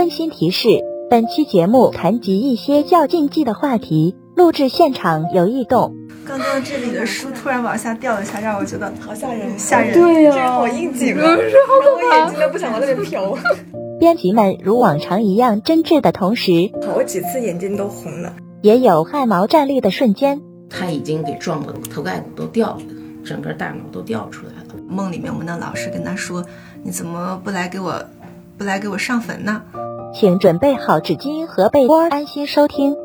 温馨提示：本期节目谈及一些较禁忌的话题，录制现场有异动。刚刚这里的书突然往下掉了下，让我觉得好吓人，吓人，对呀、这个好应景啊，是 好可我眼睛都不想往那边瞟。编辑们如往常一样真挚的同时，好几次眼睛都红了。也有汗毛站立的瞬间。他已经给撞的头盖骨都掉了，整个大脑都掉出来了。梦里面我们的老师跟他说：“你怎么不来给我，不来给我上坟呢？”请准备好纸巾和被窝，安心收听。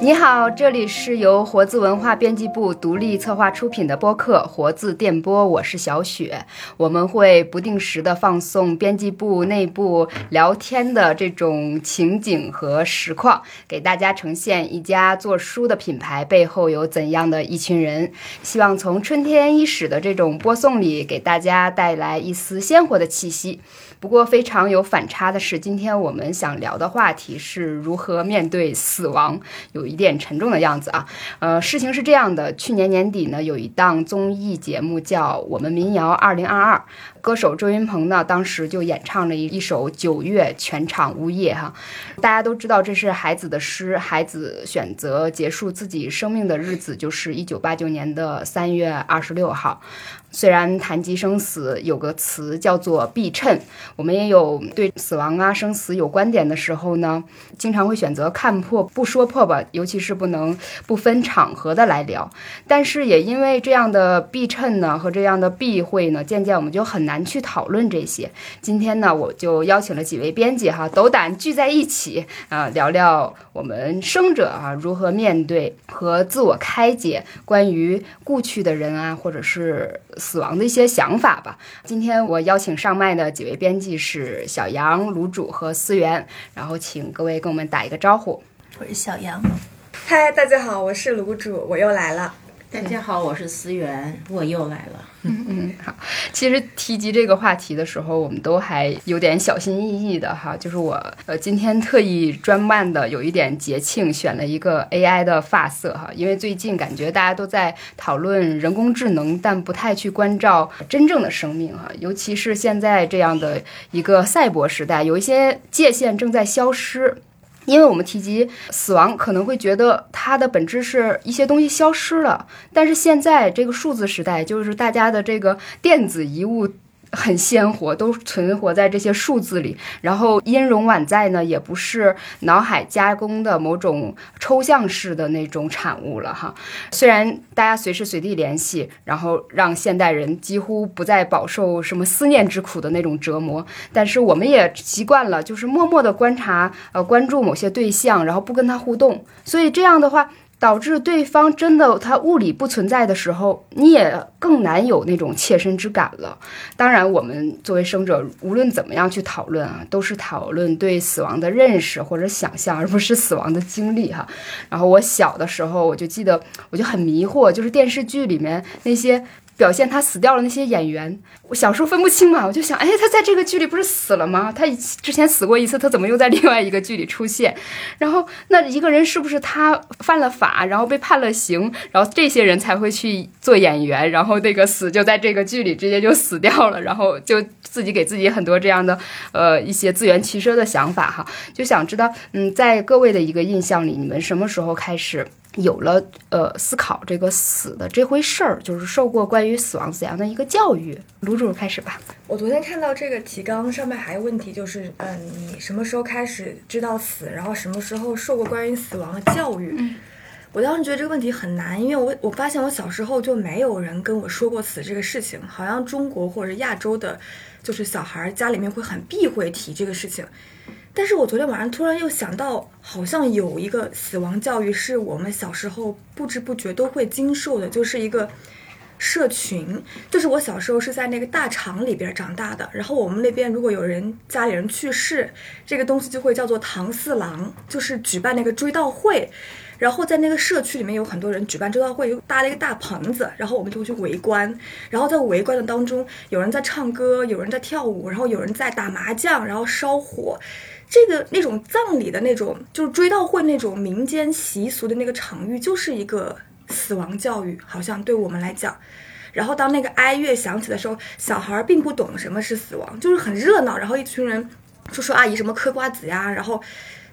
你好，这里是由活字文化编辑部独立策划出品的播客《活字电波》，我是小雪。我们会不定时的放送编辑部内部聊天的这种情景和实况，给大家呈现一家做书的品牌背后有怎样的一群人。希望从春天伊始的这种播送里，给大家带来一丝鲜活的气息。不过非常有反差的是，今天我们想聊的话题是如何面对死亡，有一点沉重的样子啊。呃，事情是这样的，去年年底呢，有一档综艺节目叫《我们民谣二零二二》，歌手周云鹏呢，当时就演唱了一一首《九月》，全场呜咽哈。大家都知道这是孩子的诗，孩子选择结束自己生命的日子就是一九八九年的三月二十六号。虽然谈及生死有个词叫做避衬，我们也有对死亡啊、生死有观点的时候呢，经常会选择看破不说破吧，尤其是不能不分场合的来聊。但是也因为这样的避衬呢和这样的避讳呢，渐渐我们就很难去讨论这些。今天呢，我就邀请了几位编辑哈，斗胆聚在一起啊、聊聊我们生者啊如何面对和自我开解关于故去的人啊，或者是死亡的一些想法吧。今天我邀请上麦的几位编辑是小杨、卤煮和思源，然后请各位跟我们打一个招呼。我是小杨。嗨，大家好，我是卤煮，我又来了。大家好，我是思源，我又来了。嗯，好。其实提及这个话题的时候，我们都还有点小心翼翼的哈。就是我呃今天特意专办的有一点节庆，选了一个 AI 的发色哈，因为最近感觉大家都在讨论人工智能，但不太去关照真正的生命哈。尤其是现在这样的一个赛博时代，有一些界限正在消失。因为我们提及死亡，可能会觉得它的本质是一些东西消失了，但是现在这个数字时代，就是大家的这个电子遗物。很鲜活，都存活在这些数字里。然后音容宛在呢，也不是脑海加工的某种抽象式的那种产物了哈。虽然大家随时随地联系，然后让现代人几乎不再饱受什么思念之苦的那种折磨，但是我们也习惯了，就是默默的观察、呃关注某些对象，然后不跟他互动。所以这样的话。导致对方真的他物理不存在的时候，你也更难有那种切身之感了。当然，我们作为生者，无论怎么样去讨论啊，都是讨论对死亡的认识或者想象，而不是死亡的经历哈。然后我小的时候，我就记得，我就很迷惑，就是电视剧里面那些。表现他死掉了那些演员，我小时候分不清嘛，我就想，哎，他在这个剧里不是死了吗？他之前死过一次，他怎么又在另外一个剧里出现？然后那一个人是不是他犯了法，然后被判了刑，然后这些人才会去做演员，然后那个死就在这个剧里直接就死掉了，然后就自己给自己很多这样的呃一些自圆其说的想法哈，就想知道，嗯，在各位的一个印象里，你们什么时候开始？有了呃思考这个死的这回事儿，就是受过关于死亡怎样的一个教育。卢主开始吧。我昨天看到这个提纲上面还有问题，就是嗯，你什么时候开始知道死，然后什么时候受过关于死亡的教育？嗯我当时觉得这个问题很难，因为我我发现我小时候就没有人跟我说过死这个事情，好像中国或者亚洲的，就是小孩家里面会很避讳提这个事情。但是我昨天晚上突然又想到，好像有一个死亡教育是我们小时候不知不觉都会经受的，就是一个社群。就是我小时候是在那个大厂里边长大的，然后我们那边如果有人家里人去世，这个东西就会叫做唐四郎，就是举办那个追悼会。然后在那个社区里面有很多人举办追悼会，又搭了一个大棚子，然后我们就会去围观。然后在围观的当中，有人在唱歌，有人在跳舞，然后有人在打麻将，然后烧火。这个那种葬礼的那种，就是追悼会那种民间习俗的那个场域，就是一个死亡教育，好像对我们来讲。然后当那个哀乐响起的时候，小孩并不懂什么是死亡，就是很热闹，然后一群人就说阿姨什么嗑瓜子呀，然后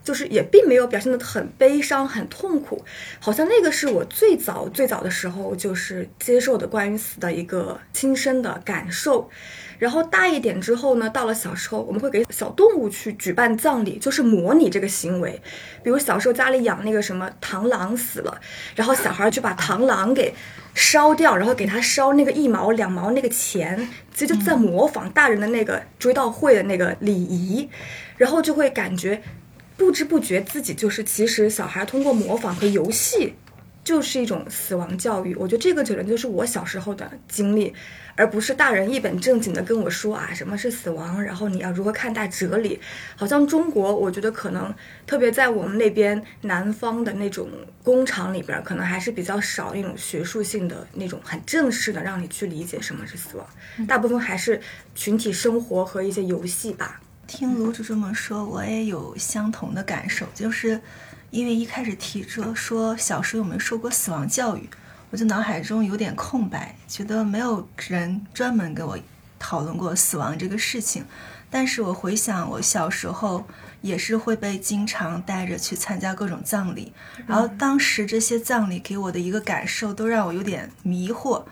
就是也并没有表现得很悲伤、很痛苦，好像那个是我最早最早的时候就是接受的关于死的一个亲身的感受。然后大一点之后呢，到了小时候，我们会给小动物去举办葬礼，就是模拟这个行为。比如小时候家里养那个什么螳螂死了，然后小孩就把螳螂给烧掉，然后给他烧那个一毛两毛那个钱，其实就在模仿大人的那个追悼会的那个礼仪，然后就会感觉不知不觉自己就是其实小孩通过模仿和游戏。就是一种死亡教育，我觉得这个可能就是我小时候的经历，而不是大人一本正经的跟我说啊什么是死亡，然后你要如何看待哲理。好像中国，我觉得可能特别在我们那边南方的那种工厂里边，可能还是比较少那种学术性的那种很正式的让你去理解什么是死亡，大部分还是群体生活和一些游戏吧。听卢主这么说，我也有相同的感受，就是。因为一开始提着说小时候有没有受过死亡教育，我就脑海中有点空白，觉得没有人专门给我讨论过死亡这个事情。但是我回想我小时候也是会被经常带着去参加各种葬礼，然后当时这些葬礼给我的一个感受都让我有点迷惑，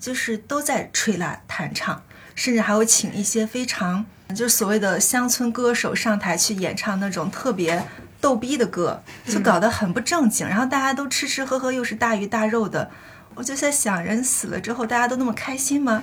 就是都在吹拉弹唱，甚至还会请一些非常就是所谓的乡村歌手上台去演唱那种特别。逗逼的歌就搞得很不正经，然后大家都吃吃喝喝，又是大鱼大肉的，我就在想，人死了之后大家都那么开心吗？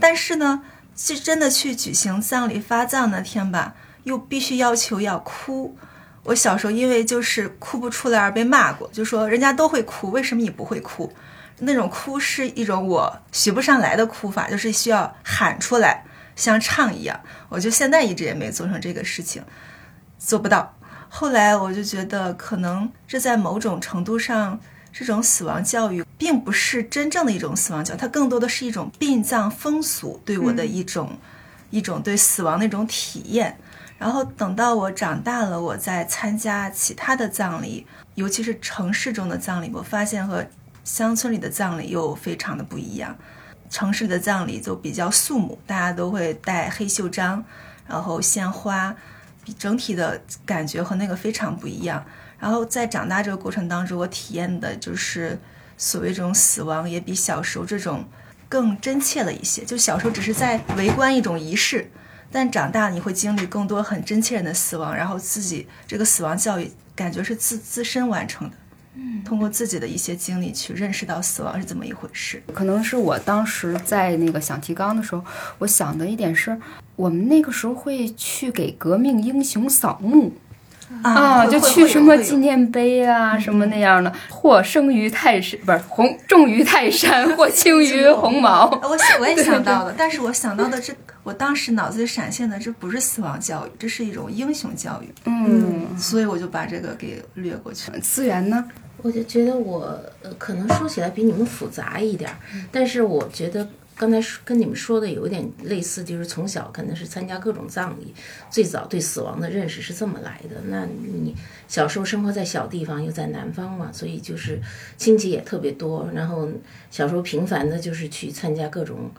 但是呢，是真的去举行葬礼发葬那天吧，又必须要求要哭。我小时候因为就是哭不出来而被骂过，就说人家都会哭，为什么你不会哭？那种哭是一种我学不上来的哭法，就是需要喊出来，像唱一样。我就现在一直也没做成这个事情，做不到。后来我就觉得，可能这在某种程度上，这种死亡教育并不是真正的一种死亡教育，它更多的是一种殡葬风俗对我的一种一种对死亡的一种体验。然后等到我长大了，我再参加其他的葬礼，尤其是城市中的葬礼，我发现和乡村里的葬礼又非常的不一样。城市的葬礼就比较肃穆，大家都会戴黑袖章，然后鲜花。整体的感觉和那个非常不一样。然后在长大这个过程当中，我体验的就是所谓这种死亡，也比小时候这种更真切了一些。就小时候只是在围观一种仪式，但长大你会经历更多很真切人的死亡，然后自己这个死亡教育感觉是自自身完成的。嗯，通过自己的一些经历去认识到死亡是怎么一回事。可能是我当时在那个想提纲的时候，我想的一点是。我们那个时候会去给革命英雄扫墓，啊，就去什么纪念碑啊，什么那样的，或生于泰山，不是红重于泰山，或轻于鸿毛。我我也想到了，但是我想到的这，我当时脑子里闪现的这不是死亡教育，这是一种英雄教育。嗯，所以我就把这个给略过去了。资源呢？我就觉得我呃，可能说起来比你们复杂一点，但是我觉得。刚才跟你们说的有点类似，就是从小可能是参加各种葬礼，最早对死亡的认识是这么来的。那你小时候生活在小地方，又在南方嘛，所以就是亲戚也特别多，然后小时候频繁的就是去参加各种。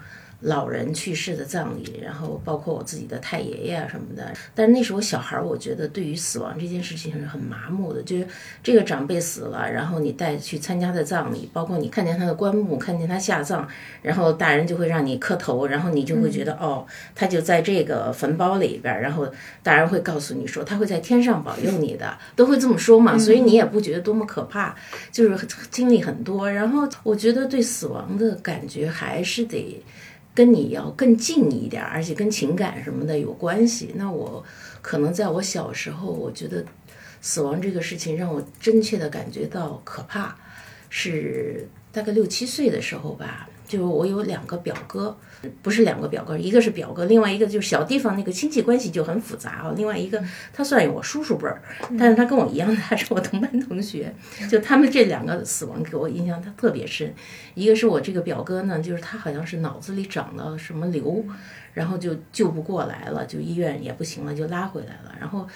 老人去世的葬礼，然后包括我自己的太爷爷啊什么的。但是那时候小孩儿，我觉得对于死亡这件事情是很麻木的，就是这个长辈死了，然后你带去参加的葬礼，包括你看见他的棺木，看见他下葬，然后大人就会让你磕头，然后你就会觉得哦，他就在这个坟包里边，然后大人会告诉你说他会在天上保佑你的，都会这么说嘛，所以你也不觉得多么可怕，就是经历很多。然后我觉得对死亡的感觉还是得。跟你要更近一点，而且跟情感什么的有关系。那我可能在我小时候，我觉得死亡这个事情让我真切的感觉到可怕，是大概六七岁的时候吧。就我有两个表哥。不是两个表哥，一个是表哥，另外一个就是小地方那个亲戚关系就很复杂啊。另外一个他算我叔叔辈儿，但是他跟我一样，他是我同班同学。就他们这两个死亡给我印象他特别深。一个是我这个表哥呢，就是他好像是脑子里长了什么瘤，然后就救不过来了，就医院也不行了，就拉回来了。然后。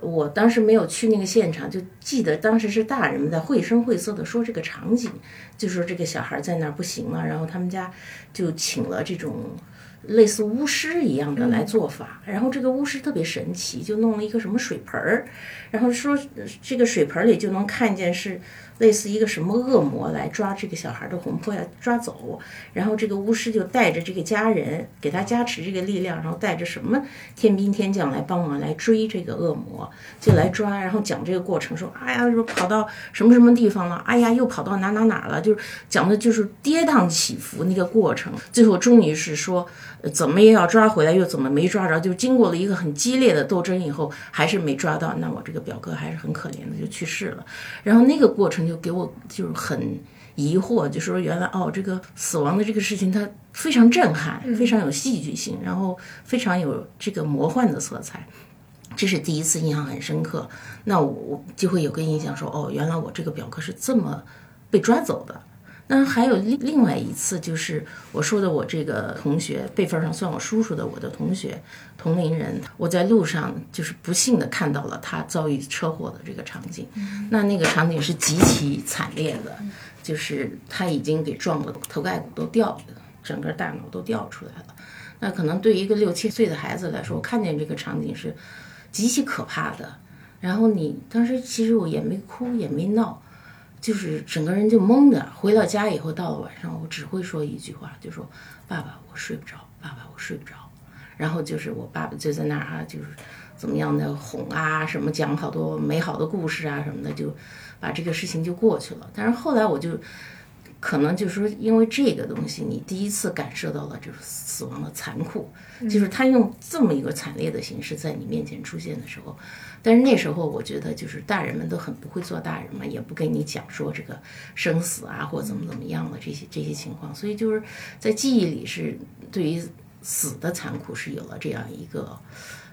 我当时没有去那个现场，就记得当时是大人们在绘声绘色的说这个场景，就说这个小孩在那儿不行了，然后他们家就请了这种类似巫师一样的来做法，然后这个巫师特别神奇，就弄了一个什么水盆儿，然后说这个水盆里就能看见是类似一个什么恶魔来抓这个小孩的魂魄要抓走，然后这个巫师就带着这个家人给他加持这个力量，然后带着什么天兵天将来帮忙来追这个恶魔，就来抓，然后讲这个过程说，哎呀，说跑到什么什么地方了，哎呀，又跑到哪哪哪了，就是讲的就是跌宕起伏那个过程，最后终于是说。怎么也要抓回来，又怎么没抓着？就经过了一个很激烈的斗争以后，还是没抓到。那我这个表哥还是很可怜的，就去世了。然后那个过程就给我就是很疑惑，就说原来哦，这个死亡的这个事情它非常震撼，非常有戏剧性，然后非常有这个魔幻的色彩。这是第一次印象很深刻，那我我就会有个印象说，哦，原来我这个表哥是这么被抓走的。那还有另另外一次，就是我说的我这个同学辈分上算我叔叔的我的同学，同龄人，我在路上就是不幸的看到了他遭遇车祸的这个场景，那那个场景是极其惨烈的，就是他已经给撞的头盖骨都掉了，整个大脑都掉出来了。那可能对于一个六七岁的孩子来说，我看见这个场景是极其可怕的。然后你当时其实我也没哭也没闹，就是整个人就懵的。回到家以后，到了晚上，我只会说一句话，就说：“爸爸，我睡不着，爸爸，我睡不着。”然后就是我爸爸就在那儿啊，就是怎么样的哄啊，什么讲好多美好的故事啊什么的，就把这个事情就过去了。但是后来我就可能就是说，因为这个东西，你第一次感受到了就是死亡的残酷，就是他用这么一个惨烈的形式在你面前出现的时候。但是那时候我觉得，就是大人们都很不会做大人嘛，也不跟你讲说这个生死啊，或怎么怎么样的这些这些情况，所以就是在记忆里是对于死的残酷是有了这样一个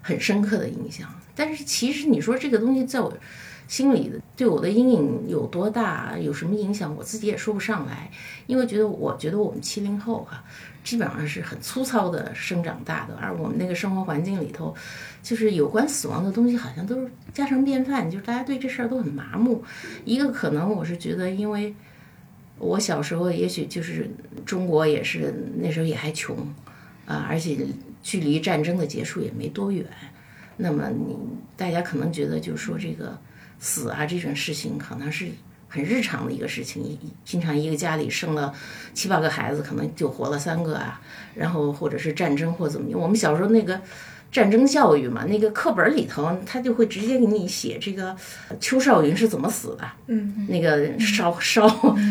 很深刻的印象。但是其实你说这个东西在我心里的对我的阴影有多大，有什么影响，我自己也说不上来，因为觉得我觉得我们七零后哈、基本上是很粗糙的生长大的，而我们那个生活环境里头，就是有关死亡的东西好像都是家常便饭，就是大家对这事儿都很麻木。一个可能我是觉得，因为我小时候也许就是中国也是那时候也还穷啊，而且距离战争的结束也没多远。那么你大家可能觉得就是说这个死啊这种事情可能是很日常的一个事情，一经常一个家里生了七八个孩子，可能就活了三个啊，然后或者是战争或怎么样。我们小时候那个战争教育嘛，那个课本里头他就会直接给你写这个邱少云是怎么死的，嗯，那个烧 烧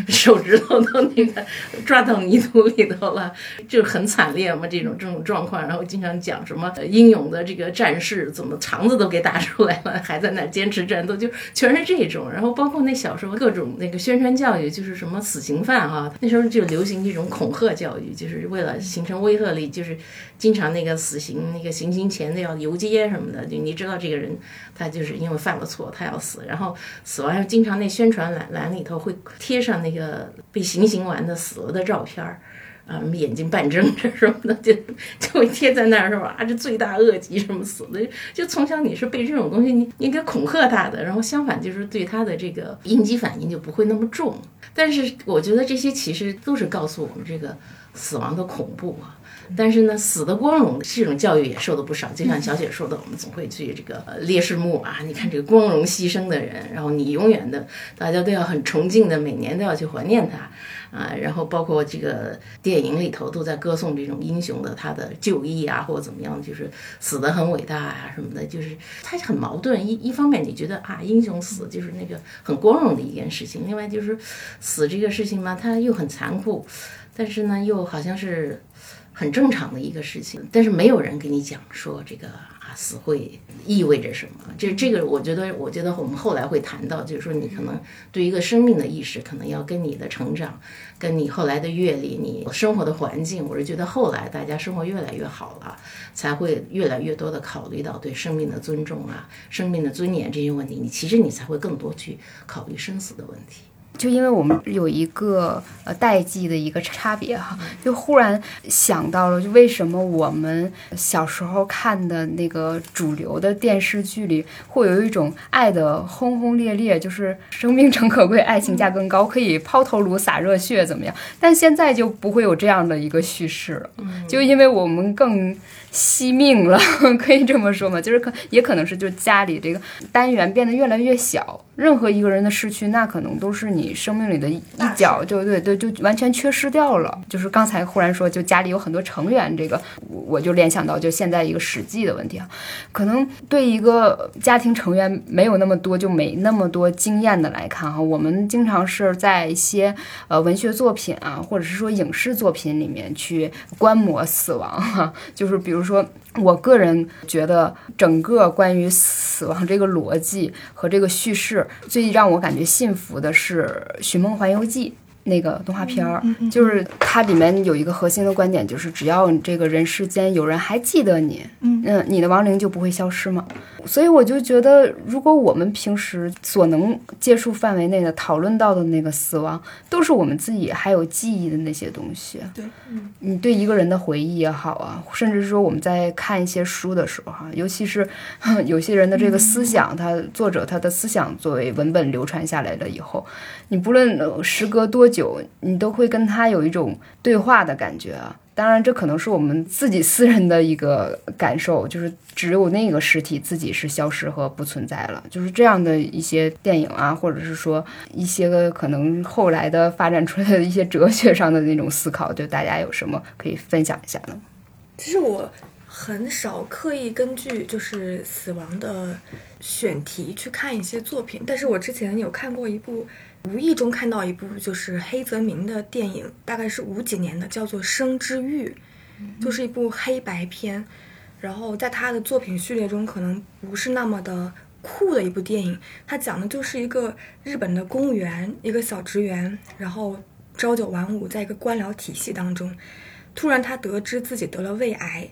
手指头都那个抓到泥土里头了，就是很惨烈嘛，这种这种状况。然后经常讲什么呃英勇的这个战士怎么肠子都给打出来了，还在那儿坚持战斗，就全是这种。然后包括那小时候各种那个宣传教育，就是什么死刑犯哈、那时候就流行这种恐吓教育，就是为了形成威慑力，就是经常那个死刑那个行刑前的要游街什么的，就你知道这个人他就是因为犯了错，他要死，然后死完后经常那宣传栏栏里头会贴上那个被行刑完的死了的照片儿。啊，什么眼睛半睁着什么的，就就会贴在那儿是吧？啊，这罪大恶极什么死的，就从小你是被这种东西你你给恐吓他的，然后相反就是对他的这个应激反应就不会那么重。但是我觉得这些其实都是告诉我们这个死亡的恐怖啊。但是呢，死的光荣这种教育也受了不少。就像小雪说的，我们总会去这个呃烈士墓啊，你看这个光荣牺牲的人，然后你永远的大家都要很崇敬的，每年都要去怀念他啊。然后包括这个电影里头都在歌颂这种英雄的他的就义啊，或者怎么样，就是死得很伟大啊什么的，就是他很矛盾。一一方面你觉得啊，英雄死就是那个很光荣的一件事情，另外就是死这个事情嘛，它又很残酷，但是呢又好像是。很正常的一个事情，但是没有人给你讲说这个啊死会意味着什么。这这个，我觉得，我觉得我们后来会谈到，就是说你可能对一个生命的意识，可能要跟你的成长，跟你后来的阅历，你生活的环境，我是觉得后来大家生活越来越好了，才会越来越多的考虑到对生命的尊重啊、生命的尊严这些问题。你其实你才会更多去考虑生死的问题。就因为我们有一个呃代际的一个差别哈，就忽然想到了，就为什么我们小时候看的那个主流的电视剧里，会有一种爱的轰轰烈烈，就是生命诚可贵，爱情价更高，可以抛头颅洒热血怎么样？但现在就不会有这样的一个叙事了，就因为我们更。惜命了，可以这么说吗？就是可也可能是，就家里这个单元变得越来越小，任何一个人的失去，那可能都是你生命里的一角，就对对，就完全缺失掉了。就是刚才忽然说，就家里有很多成员，这个我就联想到，就现在一个实际的问题啊，可能对一个家庭成员没有那么多，就没那么多经验的来看哈，我们经常是在一些呃文学作品啊，或者是说影视作品里面去观摩死亡哈，就是比如。说，我个人觉得，整个关于死亡这个逻辑和这个叙事，最让我感觉幸福的是《寻梦环游记》。那个动画片儿，就是它里面有一个核心的观点，就是只要你这个人世间有人还记得你，嗯，你的亡灵就不会消失嘛。所以我就觉得，如果我们平时所能接触范围内的讨论到的那个死亡，都是我们自己还有记忆的那些东西，对，你对一个人的回忆也好啊，甚至是说我们在看一些书的时候哈，尤其是 有些人的这个思想，他作者他的思想作为文本流传下来了以后，你不论时隔多。久，你都会跟他有一种对话的感觉啊。当然，这可能是我们自己私人的一个感受，就是只有那个实体自己是消失和不存在了。就是这样的一些电影啊，或者是说一些个可能后来的发展出来的一些哲学上的那种思考，就大家有什么可以分享一下呢？其实我很少刻意根据就是死亡的选题去看一些作品，但是我之前有看过一部。无意中看到一部就是黑泽明的电影，大概是五几年的，叫做《生之欲》，就是一部黑白片。然后在他的作品序列中，可能不是那么的酷的一部电影。他讲的就是一个日本的公务员，一个小职员，然后朝九晚五，在一个官僚体系当中，突然他得知自己得了胃癌，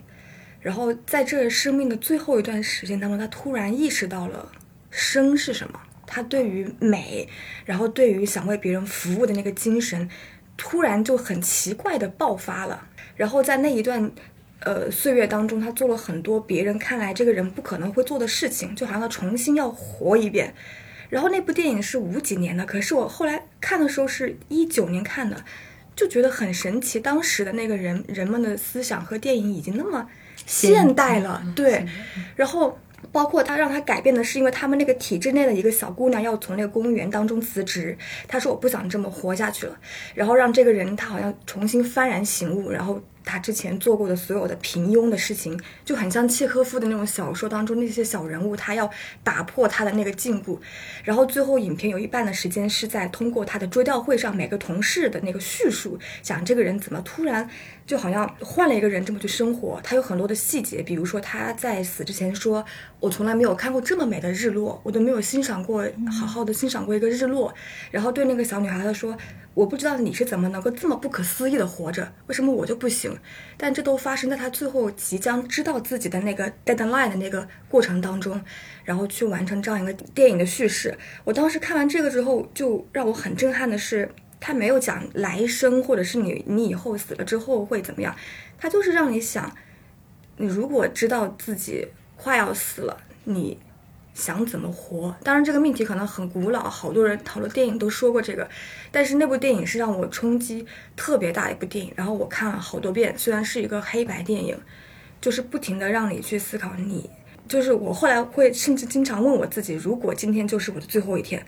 然后在这生命的最后一段时间当中，他突然意识到了生是什么。他对于美，然后对于想为别人服务的那个精神，突然就很奇怪的爆发了。然后在那一段，呃，岁月当中，他做了很多别人看来这个人不可能会做的事情，就好像他重新要活一遍。然后那部电影是五几年的，可是我后来看的时候是一九年看的，就觉得很神奇。当时的那个人人们的思想和电影已经那么现代了，对，然后。包括他让他改变的是，因为他们那个体制内的一个小姑娘要从那个公务员当中辞职，他说我不想这么活下去了，然后让这个人他好像重新幡然醒悟，然后。他之前做过的所有的平庸的事情，就很像契诃夫的那种小说当中那些小人物，他要打破他的那个禁锢。然后最后影片有一半的时间是在通过他的追悼会上每个同事的那个叙述，讲这个人怎么突然就好像换了一个人这么去生活。他有很多的细节，比如说他在死之前说：“我从来没有看过这么美的日落，我都没有欣赏过好好的欣赏过一个日落。”然后对那个小女孩她说。我不知道你是怎么能够这么不可思议的活着，为什么我就不行？但这都发生在他最后即将知道自己的那个 deadline 的那个过程当中，然后去完成这样一个电影的叙事。我当时看完这个之后，就让我很震撼的是，他没有讲来生，或者是你你以后死了之后会怎么样，他就是让你想，你如果知道自己快要死了，你。想怎么活？当然，这个命题可能很古老，好多人讨论电影都说过这个。但是那部电影是让我冲击特别大的一部电影，然后我看了好多遍。虽然是一个黑白电影，就是不停的让你去思考。你就是我后来会甚至经常问我自己：如果今天就是我的最后一天，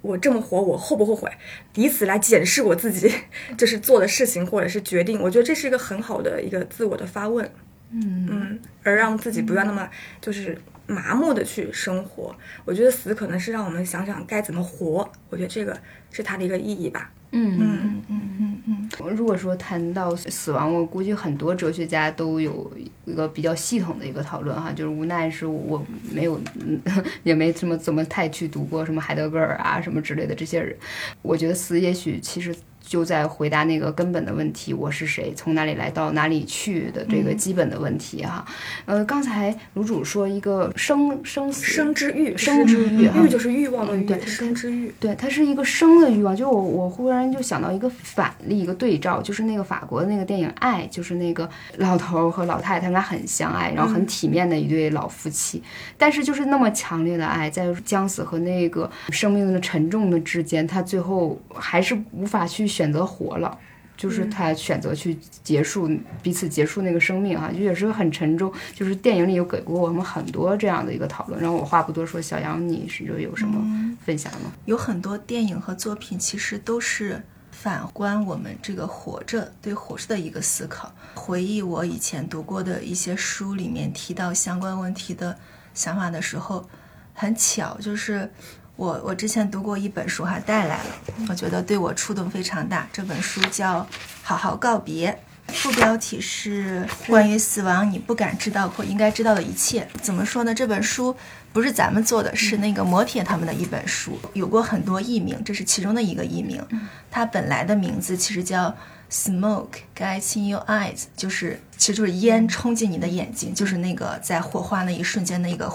我这么活，我后不后悔？以此来检视我自己，就是做的事情或者是决定。我觉得这是一个很好的一个自我的发问。嗯嗯，而让自己不要那么就是。麻木的去生活，我觉得死可能是让我们想想该怎么活。我觉得这个是它的一个意义吧。嗯嗯嗯嗯嗯。如果说谈到死亡，我估计很多哲学家都有一个比较系统的一个讨论哈，就是无奈是我没有，也没怎么怎么太去读过什么海德格尔啊什么之类的这些人。我觉得死也许其实。就在回答那个根本的问题：我是谁，从哪里来到哪里去的这个基本的问题哈。呃，刚才卤主说一个生生死生之欲，生之欲欲就是欲望的欲，生之欲。对，它是一个生的欲望。就我我忽然就想到一个反例，一个对照，就是那个法国的那个电影《爱》，就是那个老头儿和老太太他们俩很相爱，然后很体面的一对老夫妻，但是就是那么强烈的爱，在将死和那个生命的沉重的之间，他最后还是无法去选择活了。就是他选择去结束彼此结束那个生命哈，就也是很沉重。就是电影里有给过我们很多这样的一个讨论。然后我话不多说，小杨你是有什么分享吗？有很多电影和作品其实都是反观我们这个活着对活着的一个思考。回忆我以前读过的一些书里面提到相关问题的想法的时候，很巧就是。我我之前读过一本书，还带来了，我觉得对我触动非常大。这本书叫《好好告别》，副标题是关于死亡你不敢知道或应该知道的一切。怎么说呢？这本书不是咱们做的，是那个摩铁他们的一本书，有过很多译名，这是其中的一个译名。它本来的名字其实叫 “Smoke Gets in Your Eyes”，就是其实就是烟冲进你的眼睛，就是那个在火化那一瞬间的一个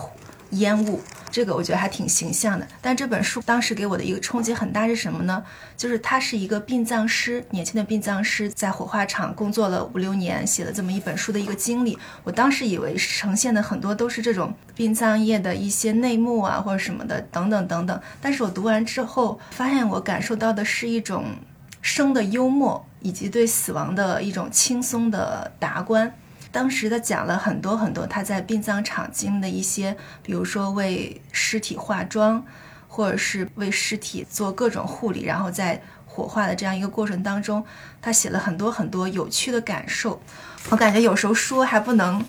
烟雾。这个我觉得还挺形象的，但这本书当时给我的一个冲击很大是什么呢？就是他是一个殡葬师，年轻的殡葬师，在火化场工作了五六年，写了这么一本书的一个经历。我当时以为呈现的很多都是这种殡葬业的一些内幕啊，或者什么的等等等等。但是我读完之后，发现我感受到的是一种生的幽默，以及对死亡的一种轻松的达观。当时他讲了很多很多他在殡葬场经的一些，比如说为尸体化妆，或者是为尸体做各种护理，然后在火化的这样一个过程当中，他写了很多很多有趣的感受。我感觉有时候说还不能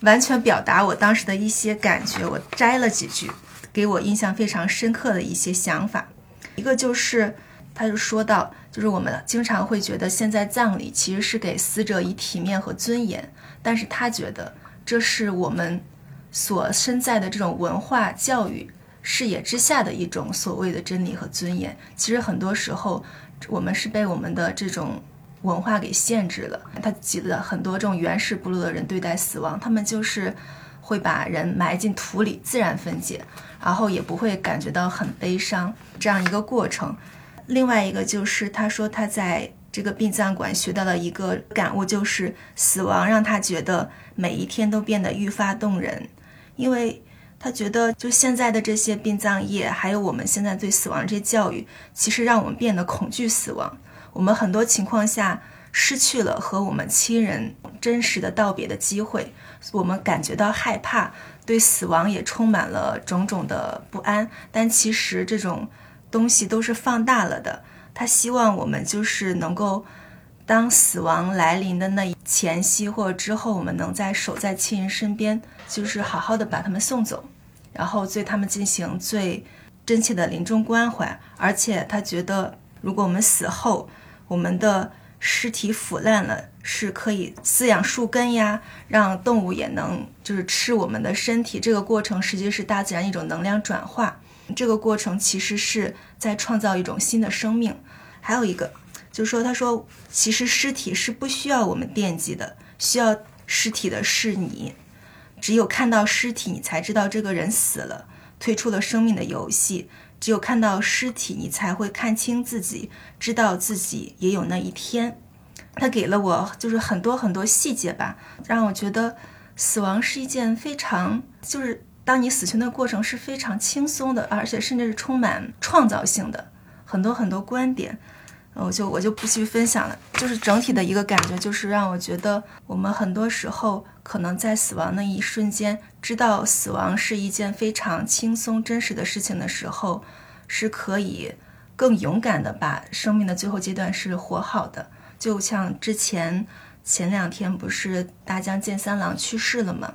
完全表达我当时的一些感觉，我摘了几句，给我印象非常深刻的一些想法。一个就是，他就说到，就是我们经常会觉得现在葬礼其实是给死者以体面和尊严。但是他觉得这是我们所身在的这种文化教育视野之下的一种所谓的真理和尊严。其实很多时候，我们是被我们的这种文化给限制了。他记得很多这种原始部落的人对待死亡，他们就是会把人埋进土里自然分解，然后也不会感觉到很悲伤这样一个过程。另外一个就是他说他在。这个殡葬馆学到了一个感悟，就是死亡让他觉得每一天都变得愈发动人，因为他觉得就现在的这些殡葬业，还有我们现在对死亡这些教育，其实让我们变得恐惧死亡。我们很多情况下失去了和我们亲人真实的道别的机会，我们感觉到害怕，对死亡也充满了种种的不安。但其实这种东西都是放大了的。他希望我们就是能够，当死亡来临的那一前夕或者之后，我们能在守在亲人身边，就是好好的把他们送走，然后对他们进行最真切的临终关怀。而且他觉得，如果我们死后，我们的尸体腐烂了，是可以饲养树根呀，让动物也能就是吃我们的身体。这个过程实际是大自然一种能量转化。这个过程其实是在创造一种新的生命。还有一个，就是说，他说，其实尸体是不需要我们惦记的，需要尸体的是你。只有看到尸体，你才知道这个人死了，退出了生命的游戏。只有看到尸体，你才会看清自己，知道自己也有那一天。他给了我就是很多很多细节吧，让我觉得死亡是一件非常就是。当你死去的过程是非常轻松的，而且甚至是充满创造性的，很多很多观点，我就我就不去分享了。就是整体的一个感觉，就是让我觉得，我们很多时候可能在死亡那一瞬间，知道死亡是一件非常轻松真实的事情的时候，是可以更勇敢的把生命的最后阶段是活好的。就像之前前两天不是大江健三郎去世了吗？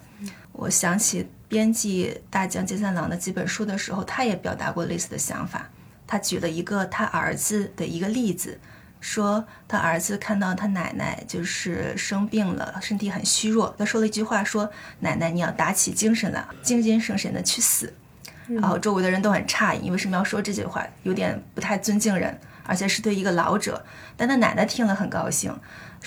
我想起。编辑大江健三郎的几本书的时候，他也表达过类似的想法。他举了一个他儿子的一个例子，说他儿子看到他奶奶就是生病了，身体很虚弱，他说了一句话，说：“奶奶，你要打起精神来，精精神神的去死。”然后周围的人都很诧异，你为什么要说这句话？有点不太尊敬人。而且是对一个老者。但他奶奶听了很高兴。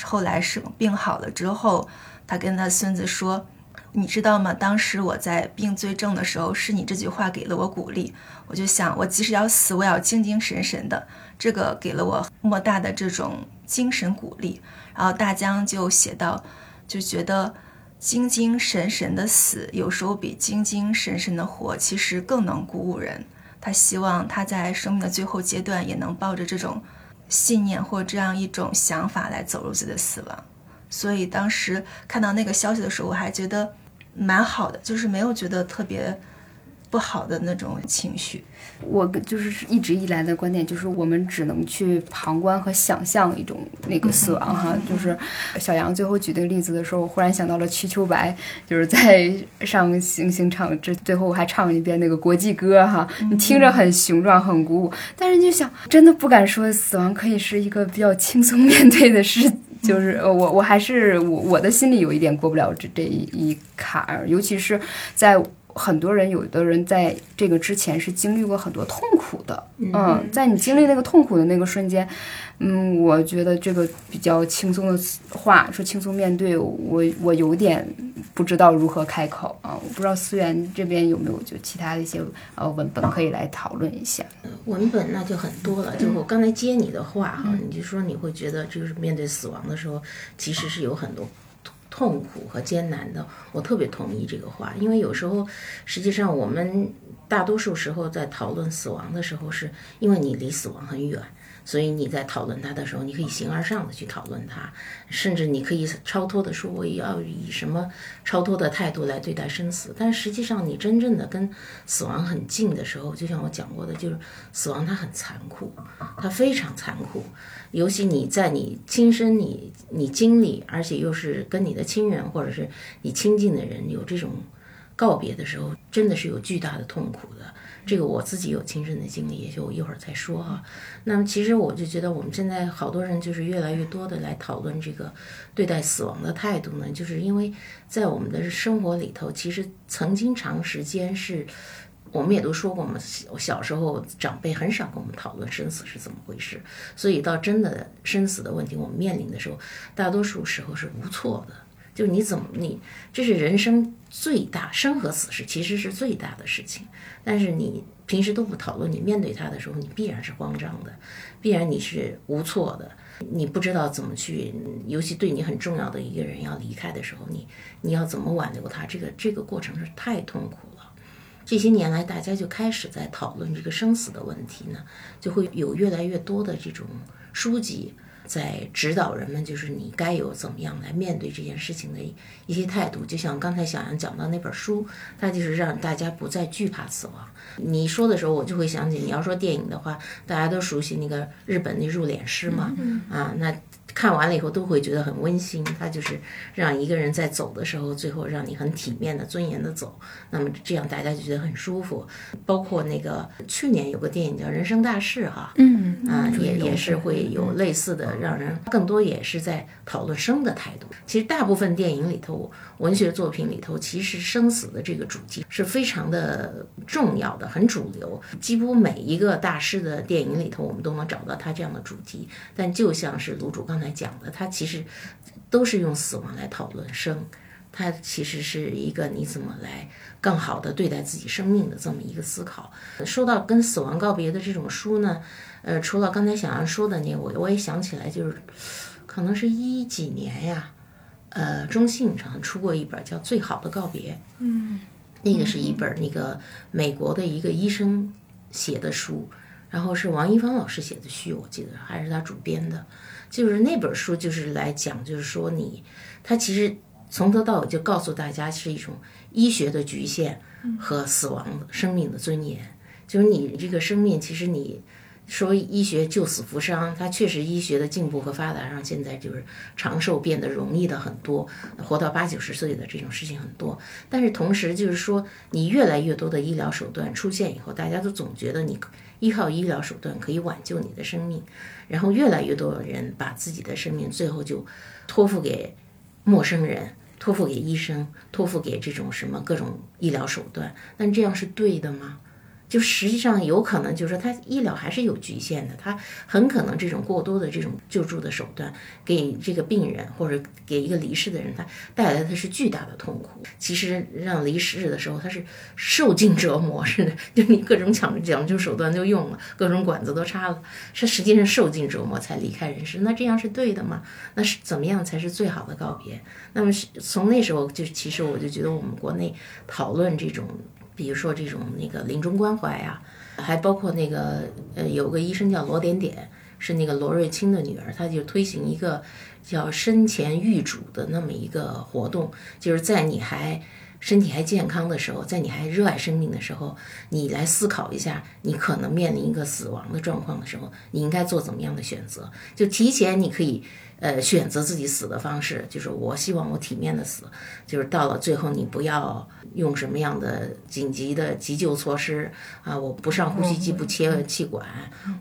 后来生病好了之后，他跟他孙子说：“你知道吗？当时我在病最重的时候，是你这句话给了我鼓励。我就想，我即使要死，我也要精精神神的。这个给了我莫大的这种精神鼓励。”然后大江就写到，就觉得精精神神的死，有时候比精精神神的活其实更能鼓舞人。他希望他在生命的最后阶段，也能抱着这种。信念或这样一种想法来走入自己的死亡，所以当时看到那个消息的时候，我还觉得蛮好的，就是没有觉得特别不好的那种情绪。我就是一直以来的观点就是，我们只能去旁观和想象一种那个死亡哈。就是小杨最后举那个例子的时候，我忽然想到了瞿秋白，就是在上行刑场这最后还唱一遍那个国际歌哈。你听着很雄壮很鼓舞，但是你就想真的不敢说死亡可以是一个比较轻松面对的事，就是我我还是我我的心里有一点过不了这这一坎儿，尤其是在。很多人，有的人在这个之前是经历过很多痛苦的，嗯，在你经历那个痛苦的那个瞬间，嗯，我觉得这个比较轻松的话说轻松面对我，我有点不知道如何开口。啊，我不知道思源这边有没有就其他的一些呃文本可以来讨论一下。文本那就很多了，就我刚才接你的话哈，你就说你会觉得就是面对死亡的时候，其实是有很多。痛苦和艰难的，我特别同意这个话，因为有时候，实际上我们大多数时候在讨论死亡的时候，是因为你离死亡很远。所以你在讨论它的时候，你可以形而上的去讨论它，甚至你可以超脱的说我要以什么超脱的态度来对待生死。但实际上，你真正的跟死亡很近的时候，就像我讲过的，就是死亡它很残酷，它非常残酷。尤其你在你亲身你你经历，而且又是跟你的亲人或者是你亲近的人有这种告别的时候，真的是有巨大的痛苦的。这个我自己有亲身的经历，也就一会儿再说哈。那么其实我就觉得我们现在好多人就是越来越多的来讨论这个对待死亡的态度呢，就是因为在我们的生活里头，其实曾经长时间是，我们也都说过嘛，小时候长辈很少跟我们讨论生死是怎么回事，所以到真的生死的问题我们面临的时候，大多数时候是无措的。就你怎么你这是人生最大生和死是其实是最大的事情，但是你平时都不讨论，你面对它的时候，你必然是慌张的，必然你是无措的，你不知道怎么去，尤其对你很重要的一个人要离开的时候，你你要怎么挽留他？这个这个过程是太痛苦了。这些年来，大家就开始在讨论这个生死的问题呢，就会有越来越多的这种书籍。在指导人们，就是你该有怎么样来面对这件事情的一些态度。就像刚才小杨讲到那本书，它就是让大家不再惧怕死亡。你说的时候，我就会想起，你要说电影的话，大家都熟悉那个日本那入殓师嘛，啊，那。看完了以后都会觉得很温馨，他就是让一个人在走的时候，最后让你很体面的、尊严的走，那么这样大家就觉得很舒服。包括那个去年有个电影叫《人生大事》哈，嗯啊，也也是会有类似的，让人更多也是在讨论生的态度。其实大部分电影里头、文学作品里头，其实生死的这个主题是非常的重要的，很主流。几乎每一个大师的电影里头，我们都能找到他这样的主题。但就像是卢主刚才。讲的，他其实都是用死亡来讨论生，它其实是一个你怎么来更好的对待自己生命的这么一个思考。说到跟死亡告别的这种书呢，呃，除了刚才小杨说的那，我我也想起来，就是可能是一几年呀，呃，中信上出过一本叫《最好的告别》，嗯，那个是一本那个美国的一个医生写的书，然后是王一芳老师写的序，我记得还是他主编的。就是那本书，就是来讲，就是说你，他其实从头到尾就告诉大家是一种医学的局限和死亡生命的尊严。就是你这个生命，其实你说医学救死扶伤，它确实医学的进步和发达，让现在就是长寿变得容易的很多，活到八九十岁的这种事情很多。但是同时，就是说你越来越多的医疗手段出现以后，大家都总觉得你依靠医疗手段可以挽救你的生命。然后越来越多的人把自己的生命最后就托付给陌生人，托付给医生，托付给这种什么各种医疗手段。但这样是对的吗？就实际上有可能就是说，他医疗还是有局限的，他很可能这种过多的这种救助的手段，给这个病人或者给一个离世的人，他带来的是巨大的痛苦。其实让离世的时候，他是受尽折磨似的，就你各种抢讲究手段都用了，各种管子都插了，是实际上受尽折磨才离开人世。那这样是对的吗？那是怎么样才是最好的告别？那么从那时候就其实我就觉得我们国内讨论这种。比如说这种那个临终关怀啊，还包括那个呃，有个医生叫罗点点，是那个罗瑞卿的女儿，她就推行一个叫生前预嘱的那么一个活动，就是在你还身体还健康的时候，在你还热爱生命的时候，你来思考一下，你可能面临一个死亡的状况的时候，你应该做怎么样的选择？就提前你可以。呃，选择自己死的方式，就是我希望我体面的死，就是到了最后你不要用什么样的紧急的急救措施啊，我不上呼吸机，不切气管，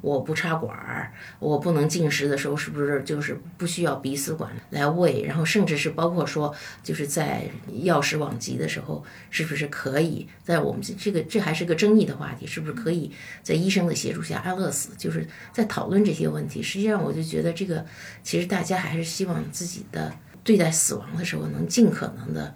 我不插管儿，我不能进食的时候是不是就是不需要鼻饲管来喂？然后甚至是包括说，就是在药食往急的时候，是不是可以在我们这个这还是个争议的话题，是不是可以在医生的协助下安乐死？就是在讨论这些问题。实际上，我就觉得这个其实。大家还是希望自己的对待死亡的时候，能尽可能的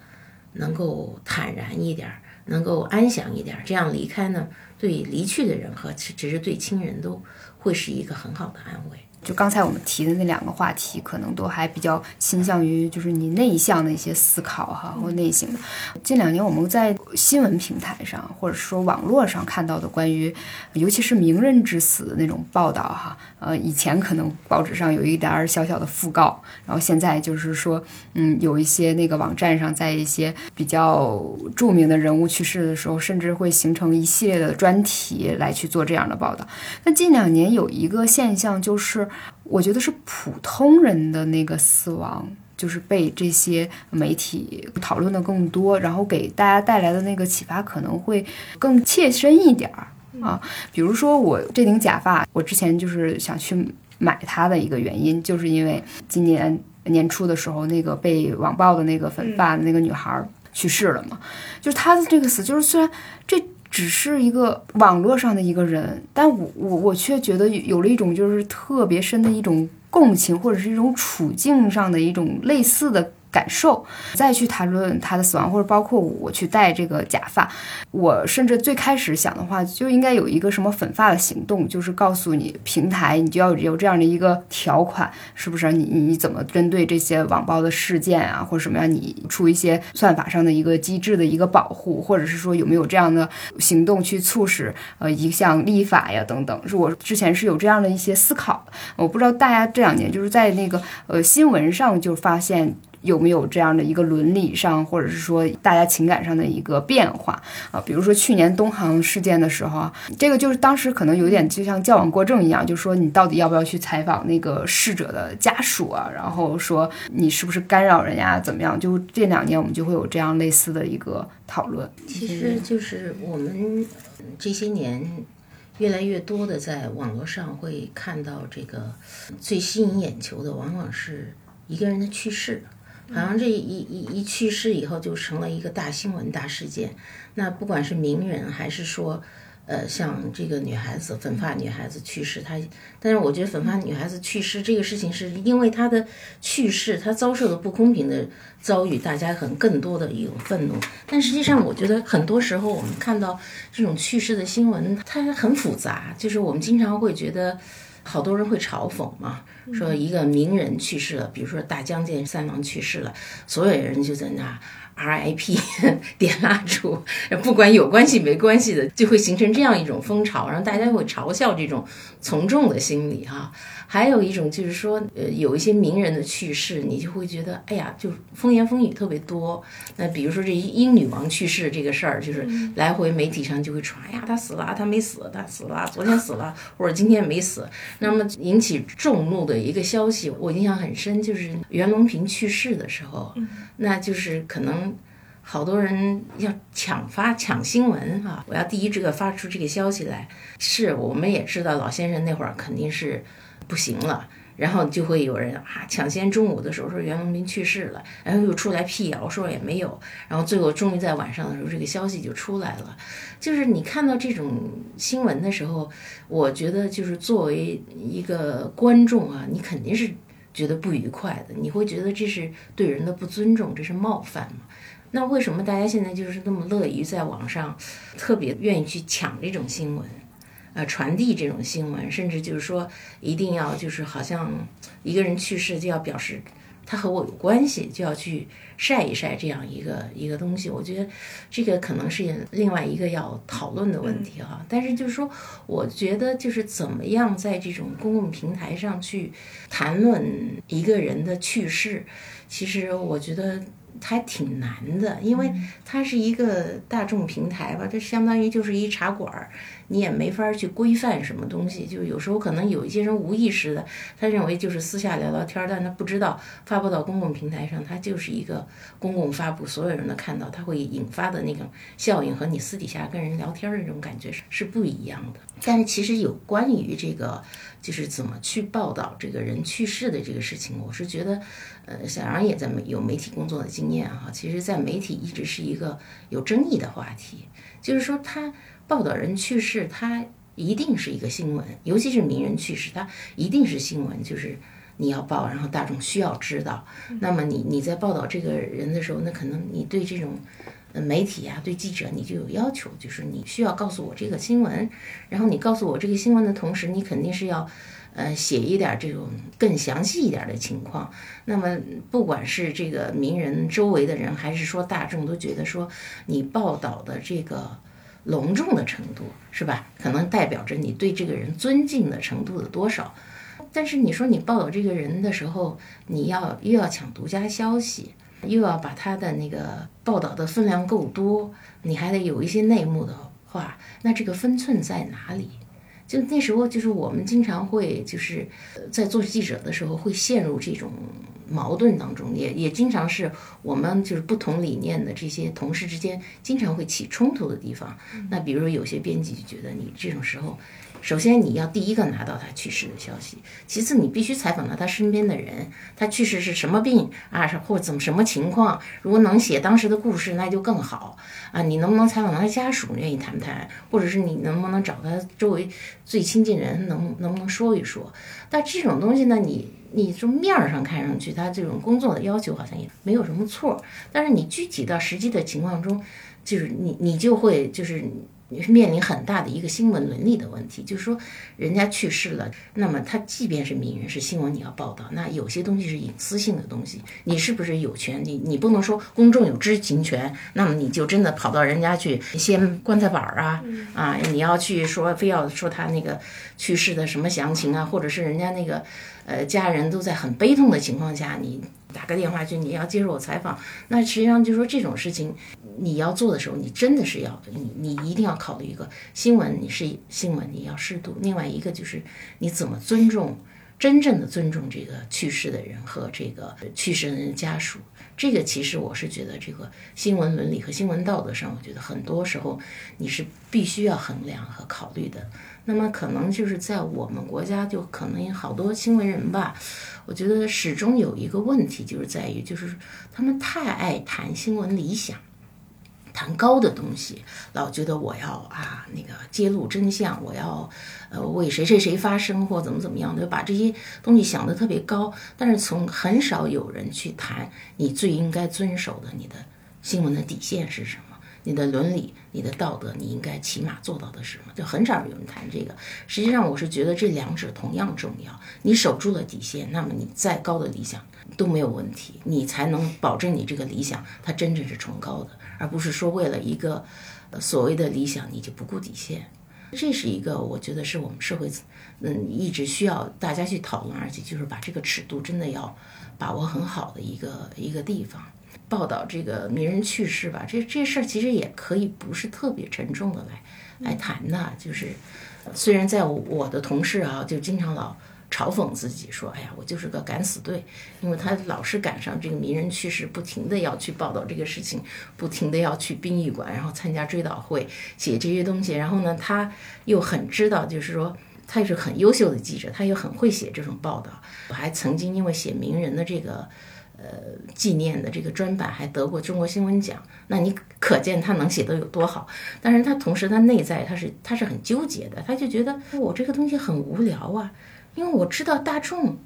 能够坦然一点，能够安详一点。这样离开呢，对离去的人和其实对亲人都会是一个很好的安慰。就刚才我们提的那两个话题，可能都还比较倾向于就是你内向的一些思考哈，或内省的。近两年我们在新闻平台上或者说网络上看到的关于，尤其是名人之死的那种报道哈，呃，以前可能报纸上有一点儿小小的讣告，然后现在就是说，嗯，有一些那个网站上，在一些比较著名的人物去世的时候，甚至会形成一系列的专题来去做这样的报道。那近两年有一个现象就是。我觉得是普通人的那个死亡，就是被这些媒体讨论的更多，然后给大家带来的那个启发可能会更切身一点儿啊。比如说我这顶假发，我之前就是想去买它的一个原因，就是因为今年年初的时候，那个被网暴的那个粉发的那个女孩去世了嘛，就是她的这个死，就是虽然这。只是一个网络上的一个人，但我我我却觉得有了一种就是特别深的一种共情，或者是一种处境上的一种类似的。感受，再去谈论他的死亡，或者包括我去戴这个假发，我甚至最开始想的话，就应该有一个什么粉发的行动，就是告诉你平台，你就要有这样的一个条款，是不是？你你怎么针对这些网暴的事件啊，或者什么样，你出一些算法上的一个机制的一个保护，或者是说有没有这样的行动去促使呃一项立法呀等等？是我之前是有这样的一些思考，我不知道大家这两年就是在那个呃新闻上就发现。有没有这样的一个伦理上，或者是说大家情感上的一个变化啊？比如说去年东航事件的时候，这个就是当时可能有点就像矫枉过正一样，就说你到底要不要去采访那个逝者的家属啊？然后说你是不是干扰人家怎么样？就这两年我们就会有这样类似的一个讨论。其实就是我们这些年越来越多的在网络上会看到这个最吸引眼球的，往往是一个人的去世。好像这一一一去世以后就成了一个大新闻、大事件。那不管是名人还是说，呃，像这个女孩子粉发女孩子去世，她，但是我觉得粉发女孩子去世这个事情是因为她的去世，她遭受的不公平的遭遇，大家很更多的一种愤怒。但实际上，我觉得很多时候我们看到这种去世的新闻，它很复杂，就是我们经常会觉得。好多人会嘲讽嘛，说一个名人去世了，比如说大将军三郎去世了，所有人就在那 RIP 点蜡烛，不管有关系没关系的，就会形成这样一种风潮，然后大家会嘲笑这种从众的心理哈。还有一种就是说，呃，有一些名人的去世，你就会觉得，哎呀，就风言风语特别多。那比如说这英女王去世这个事儿，就是来回媒体上就会传，哎呀，她死了，她没死，她死了，昨天死了，或者今天没死。那么引起众怒的一个消息，我印象很深，就是袁隆平去世的时候，那就是可能好多人要抢发抢新闻哈，我要第一这个发出这个消息来。是我们也知道，老先生那会儿肯定是。不行了，然后就会有人啊抢先中午的时候说袁隆平去世了，然后又出来辟谣说也没有，然后最后终于在晚上的时候这个消息就出来了。就是你看到这种新闻的时候，我觉得就是作为一个观众啊，你肯定是觉得不愉快的，你会觉得这是对人的不尊重，这是冒犯嘛？那为什么大家现在就是那么乐于在网上特别愿意去抢这种新闻？呃，传递这种新闻，甚至就是说，一定要就是好像一个人去世就要表示他和我有关系，就要去晒一晒这样一个一个东西。我觉得这个可能是另外一个要讨论的问题哈。但是就是说，我觉得就是怎么样在这种公共平台上去谈论一个人的去世，其实我觉得。还挺难的，因为它是一个大众平台吧，它相当于就是一茶馆儿，你也没法去规范什么东西。就有时候可能有一些人无意识的，他认为就是私下聊聊天儿，但他不知道发布到公共平台上，它就是一个公共发布，所有人都看到，它会引发的那种效应和你私底下跟人聊天的那种感觉是是不一样的。但是其实有关于这个。就是怎么去报道这个人去世的这个事情，我是觉得，呃，小杨也在有媒体工作的经验哈。其实，在媒体一直是一个有争议的话题，就是说他报道人去世，他一定是一个新闻，尤其是名人去世，他一定是新闻，就是你要报，然后大众需要知道。那么你你在报道这个人的时候，那可能你对这种。媒体啊，对记者你就有要求，就是你需要告诉我这个新闻，然后你告诉我这个新闻的同时，你肯定是要，呃，写一点这种更详细一点的情况。那么，不管是这个名人周围的人，还是说大众，都觉得说你报道的这个隆重的程度，是吧？可能代表着你对这个人尊敬的程度的多少。但是你说你报道这个人的时候，你要又要抢独家消息。又要把他的那个报道的分量够多，你还得有一些内幕的话，那这个分寸在哪里？就那时候，就是我们经常会就是在做记者的时候会陷入这种矛盾当中，也也经常是我们就是不同理念的这些同事之间经常会起冲突的地方。那比如说有些编辑就觉得你这种时候。首先，你要第一个拿到他去世的消息；其次，你必须采访到他身边的人，他去世是什么病啊，或怎么什么情况？如果能写当时的故事，那就更好啊！你能不能采访到他家属，愿意谈谈？或者是你能不能找他周围最亲近人，能能不能说一说？但这种东西呢，你你从面儿上看上去，他这种工作的要求好像也没有什么错，但是你具体到实际的情况中，就是你你就会就是。面临很大的一个新闻伦理的问题，就是说，人家去世了，那么他即便是名人，是新闻你要报道，那有些东西是隐私性的东西，你是不是有权？你你不能说公众有知情权，那么你就真的跑到人家去掀棺材板儿啊啊！你要去说非要说他那个去世的什么详情啊，或者是人家那个呃家人都在很悲痛的情况下，你打个电话去，你要接受我采访，那实际上就说这种事情。你要做的时候，你真的是要你你一定要考虑一个新闻，你是新闻，你要适度。另外一个就是你怎么尊重真正的尊重这个去世的人和这个去世人的家属。这个其实我是觉得，这个新闻伦理和新闻道德上，我觉得很多时候你是必须要衡量和考虑的。那么可能就是在我们国家，就可能好多新闻人吧，我觉得始终有一个问题，就是在于就是他们太爱谈新闻理想。谈高的东西，老觉得我要啊那个揭露真相，我要呃为谁谁谁发声或怎么怎么样，就把这些东西想得特别高。但是从很少有人去谈你最应该遵守的你的新闻的底线是什么，你的伦理、你的道德，你应该起码做到的是什么？就很少有人谈这个。实际上，我是觉得这两者同样重要。你守住了底线，那么你再高的理想都没有问题，你才能保证你这个理想它真正是崇高的。而不是说为了一个所谓的理想你就不顾底线，这是一个我觉得是我们社会嗯一直需要大家去讨论，而且就是把这个尺度真的要把握很好的一个一个地方。报道这个名人去世吧，这这事儿其实也可以不是特别沉重的来来谈的，就是虽然在我的同事啊，就经常老。嘲讽自己说：“哎呀，我就是个敢死队，因为他老是赶上这个名人去世，不停的要去报道这个事情，不停的要去殡仪馆，然后参加追悼会，写这些东西。然后呢，他又很知道，就是说他也是很优秀的记者，他又很会写这种报道。我还曾经因为写名人的这个呃纪念的这个专版，还得过中国新闻奖。那你可见他能写得有多好。但是他同时他内在他是他是很纠结的，他就觉得我这个东西很无聊啊，因为我知道大众，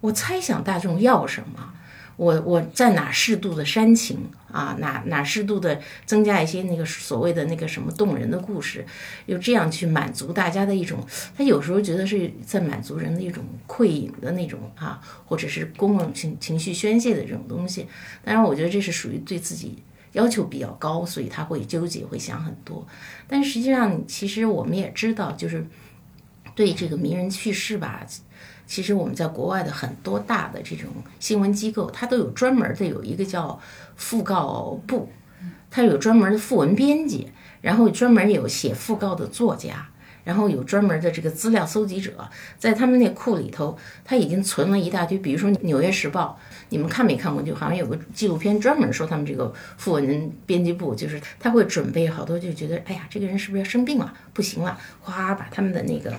我猜想大众要什么。我我在哪适度的煽情啊，哪哪适度的增加一些那个所谓的那个什么动人的故事，又这样去满足大家的一种，他有时候觉得是在满足人的一种窥隐的那种啊，或者是公共情情绪宣泄的这种东西。当然，我觉得这是属于对自己要求比较高，所以他会纠结，会想很多。但实际上，其实我们也知道，就是对这个名人去世吧。其实我们在国外的很多大的这种新闻机构，它都有专门的有一个叫讣告部，它有专门的讣文编辑，然后专门有写讣告的作家，然后有专门的这个资料搜集者，在他们那库里头，他已经存了一大堆。比如说《纽约时报》，你们看没看过？就好像有个纪录片专门说他们这个讣文编辑部，就是他会准备好多，就觉得哎呀，这个人是不是要生病了？不行了，哗把他们的那个。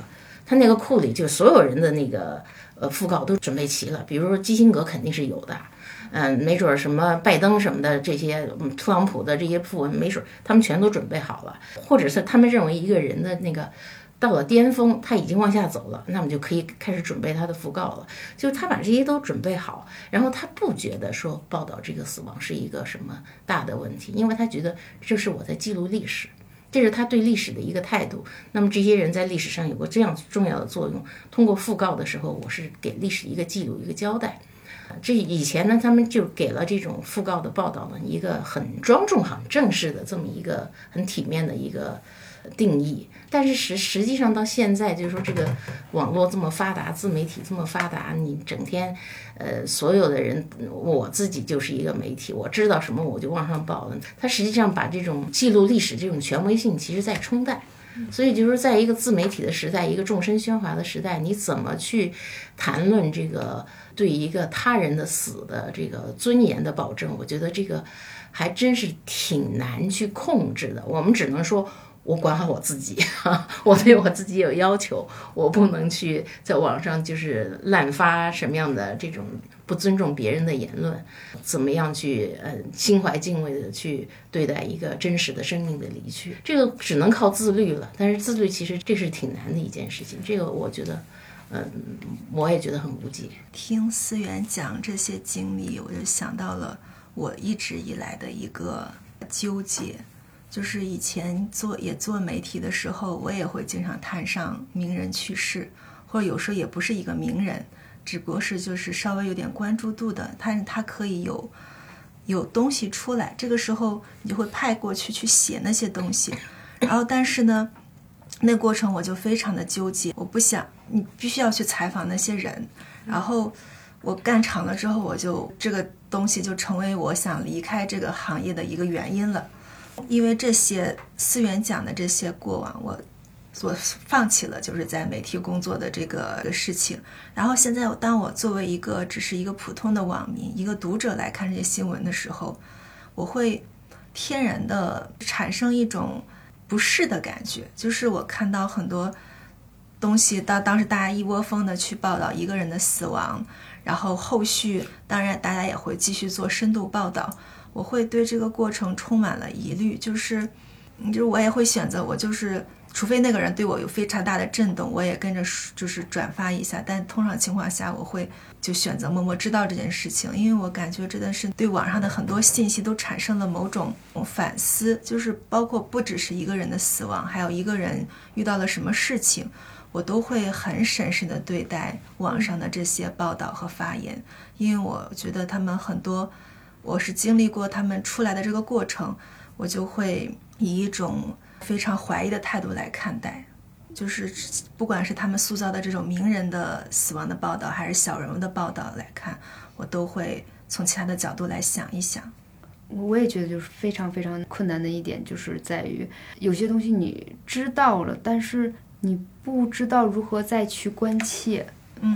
他那个库里就所有人的那个呃讣告都准备齐了，比如说基辛格肯定是有的，嗯，没准什么拜登什么的这些，特朗普的这些讣文，没准他们全都准备好了，或者是他们认为一个人的那个到了巅峰，他已经往下走了，那么就可以开始准备他的讣告了。就他把这些都准备好，然后他不觉得说报道这个死亡是一个什么大的问题，因为他觉得这是我在记录历史。这是他对历史的一个态度。那么这些人在历史上有过这样重要的作用。通过讣告的时候，我是给历史一个记录、一个交代。这以前呢，他们就给了这种讣告的报道呢一个很庄重、很正式的这么一个很体面的一个定义。但是实实际上到现在，就是说这个网络这么发达，自媒体这么发达，你整天，呃，所有的人，我自己就是一个媒体，我知道什么我就往上报了。它实际上把这种记录历史这种权威性，其实在冲淡。所以就是在一个自媒体的时代，一个众生喧哗的时代，你怎么去谈论这个对一个他人的死的这个尊严的保证？我觉得这个还真是挺难去控制的。我们只能说。我管好我自己，我对我自己有要求，我不能去在网上就是滥发什么样的这种不尊重别人的言论，怎么样去呃心怀敬畏的去对待一个真实的生命的离去，这个只能靠自律了。但是自律其实这是挺难的一件事情，这个我觉得，嗯，我也觉得很无解。听思源讲这些经历，我就想到了我一直以来的一个纠结。就是以前做也做媒体的时候，我也会经常摊上名人去世，或者有时候也不是一个名人，只不过是就是稍微有点关注度的，但是他可以有有东西出来，这个时候你就会派过去去写那些东西，然后但是呢，那过程我就非常的纠结，我不想你必须要去采访那些人，然后我干长了之后，我就这个东西就成为我想离开这个行业的一个原因了。因为这些思源讲的这些过往，我所放弃了就是在媒体工作的这个事情。然后现在，当我作为一个只是一个普通的网民、一个读者来看这些新闻的时候，我会天然的产生一种不适的感觉。就是我看到很多东西，当当时大家一窝蜂的去报道一个人的死亡，然后后续当然大家也会继续做深度报道。我会对这个过程充满了疑虑，就是，就是我也会选择，我就是，除非那个人对我有非常大的震动，我也跟着就是转发一下。但通常情况下，我会就选择默默知道这件事情，因为我感觉真的是对网上的很多信息都产生了某种反思，就是包括不只是一个人的死亡，还有一个人遇到了什么事情，我都会很审慎的对待网上的这些报道和发言，因为我觉得他们很多。我是经历过他们出来的这个过程，我就会以一种非常怀疑的态度来看待，就是不管是他们塑造的这种名人的死亡的报道，还是小人物的报道来看，我都会从其他的角度来想一想。我也觉得就是非常非常困难的一点，就是在于有些东西你知道了，但是你不知道如何再去关切。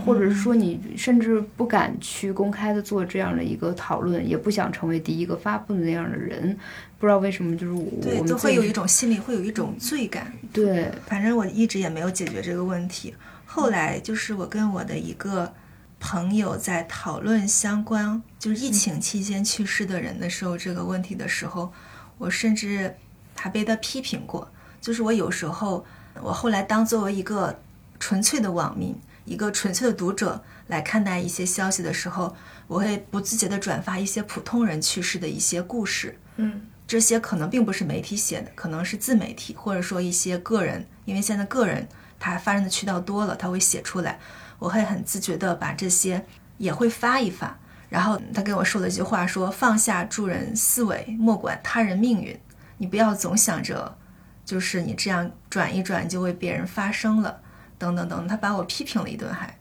或者是说，你甚至不敢去公开的做这样的一个讨论，也不想成为第一个发布的那样的人。不知道为什么，就是我对，都会有一种心里会有一种罪感。对，反正我一直也没有解决这个问题。后来就是我跟我的一个朋友在讨论相关就是疫情期间去世的人的时候，这个问题的时候，我甚至还被他批评过。就是我有时候，我后来当作为一个纯粹的网民，一个纯粹的读者来看待一些消息的时候，我会不自觉地转发一些普通人去世的一些故事。嗯这些可能并不是媒体写的，可能是自媒体，或者说一些个人，因为现在个人他发生的渠道多了，他会写出来。我会很自觉地把这些也会发一发。然后他跟我说了一句话说：“放下助人思维，莫管他人命运。你不要总想着，就是你这样转一转就为别人发声了，等等等。”他把我批评了一顿还。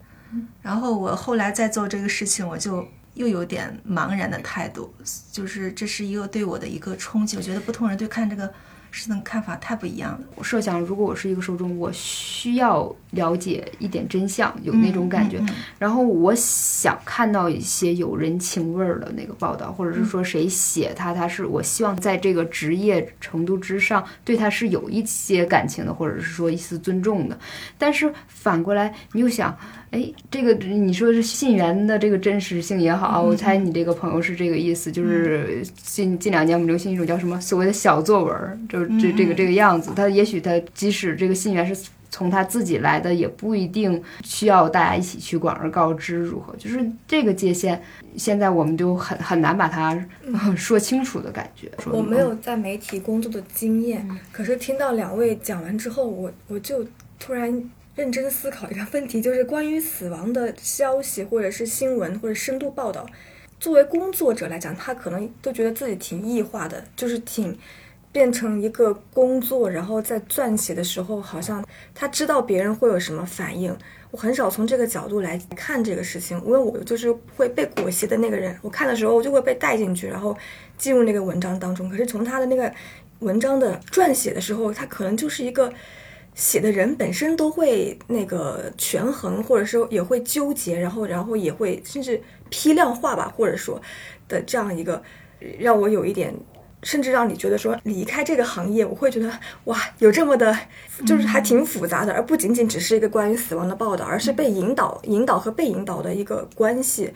然后我后来再做这个事情，我就又有点茫然的态度，就是这是一个对我的一个冲击。我觉得不同人对看这个事情的看法太不一样了。我设想，如果我是一个受众，我需要了解一点真相，有那种感觉。嗯嗯嗯然后我想看到一些有人情味儿的那个报道，或者是说谁写他，他是我希望在这个职业程度之上，对他是有一些感情的，或者是说一丝尊重的。但是反过来，你又想，哎，这个你说是信源的这个真实性也好啊，我猜你这个朋友是这个意思，就是近近两年我们流行一种叫什么所谓的小作文儿，就是这这个这个样子。他也许他即使这个信源是从他自己来的，也不一定需要大家一起去广而告之如何。就是这个界限，现在我们就很很难把它、呃 说清楚的感觉。说我没有在媒体工作的经验，可是听到两位讲完之后，我我就突然认真思考一个问题，就是关于死亡的消息或者是新闻或者深度报道，作为工作者来讲，他可能都觉得自己挺异化的，就是挺。变成一个工作，然后在撰写的时候，好像他知道别人会有什么反应。我很少从这个角度来看这个事情，因为我就是会被裹挟的那个人。我看的时候，我就会被带进去，然后进入那个文章当中。可是从他的那个文章的撰写的时候，他可能就是一个写的人本身都会那个权衡，或者说也会纠结，然后然后也会甚至批量化吧，或者说的这样一个，让我有一点。甚至让你觉得说离开这个行业，我会觉得哇，有这么的，就是还挺复杂的，而不仅仅只是一个关于死亡的报道，而是被引导、引导和被引导的一个关系。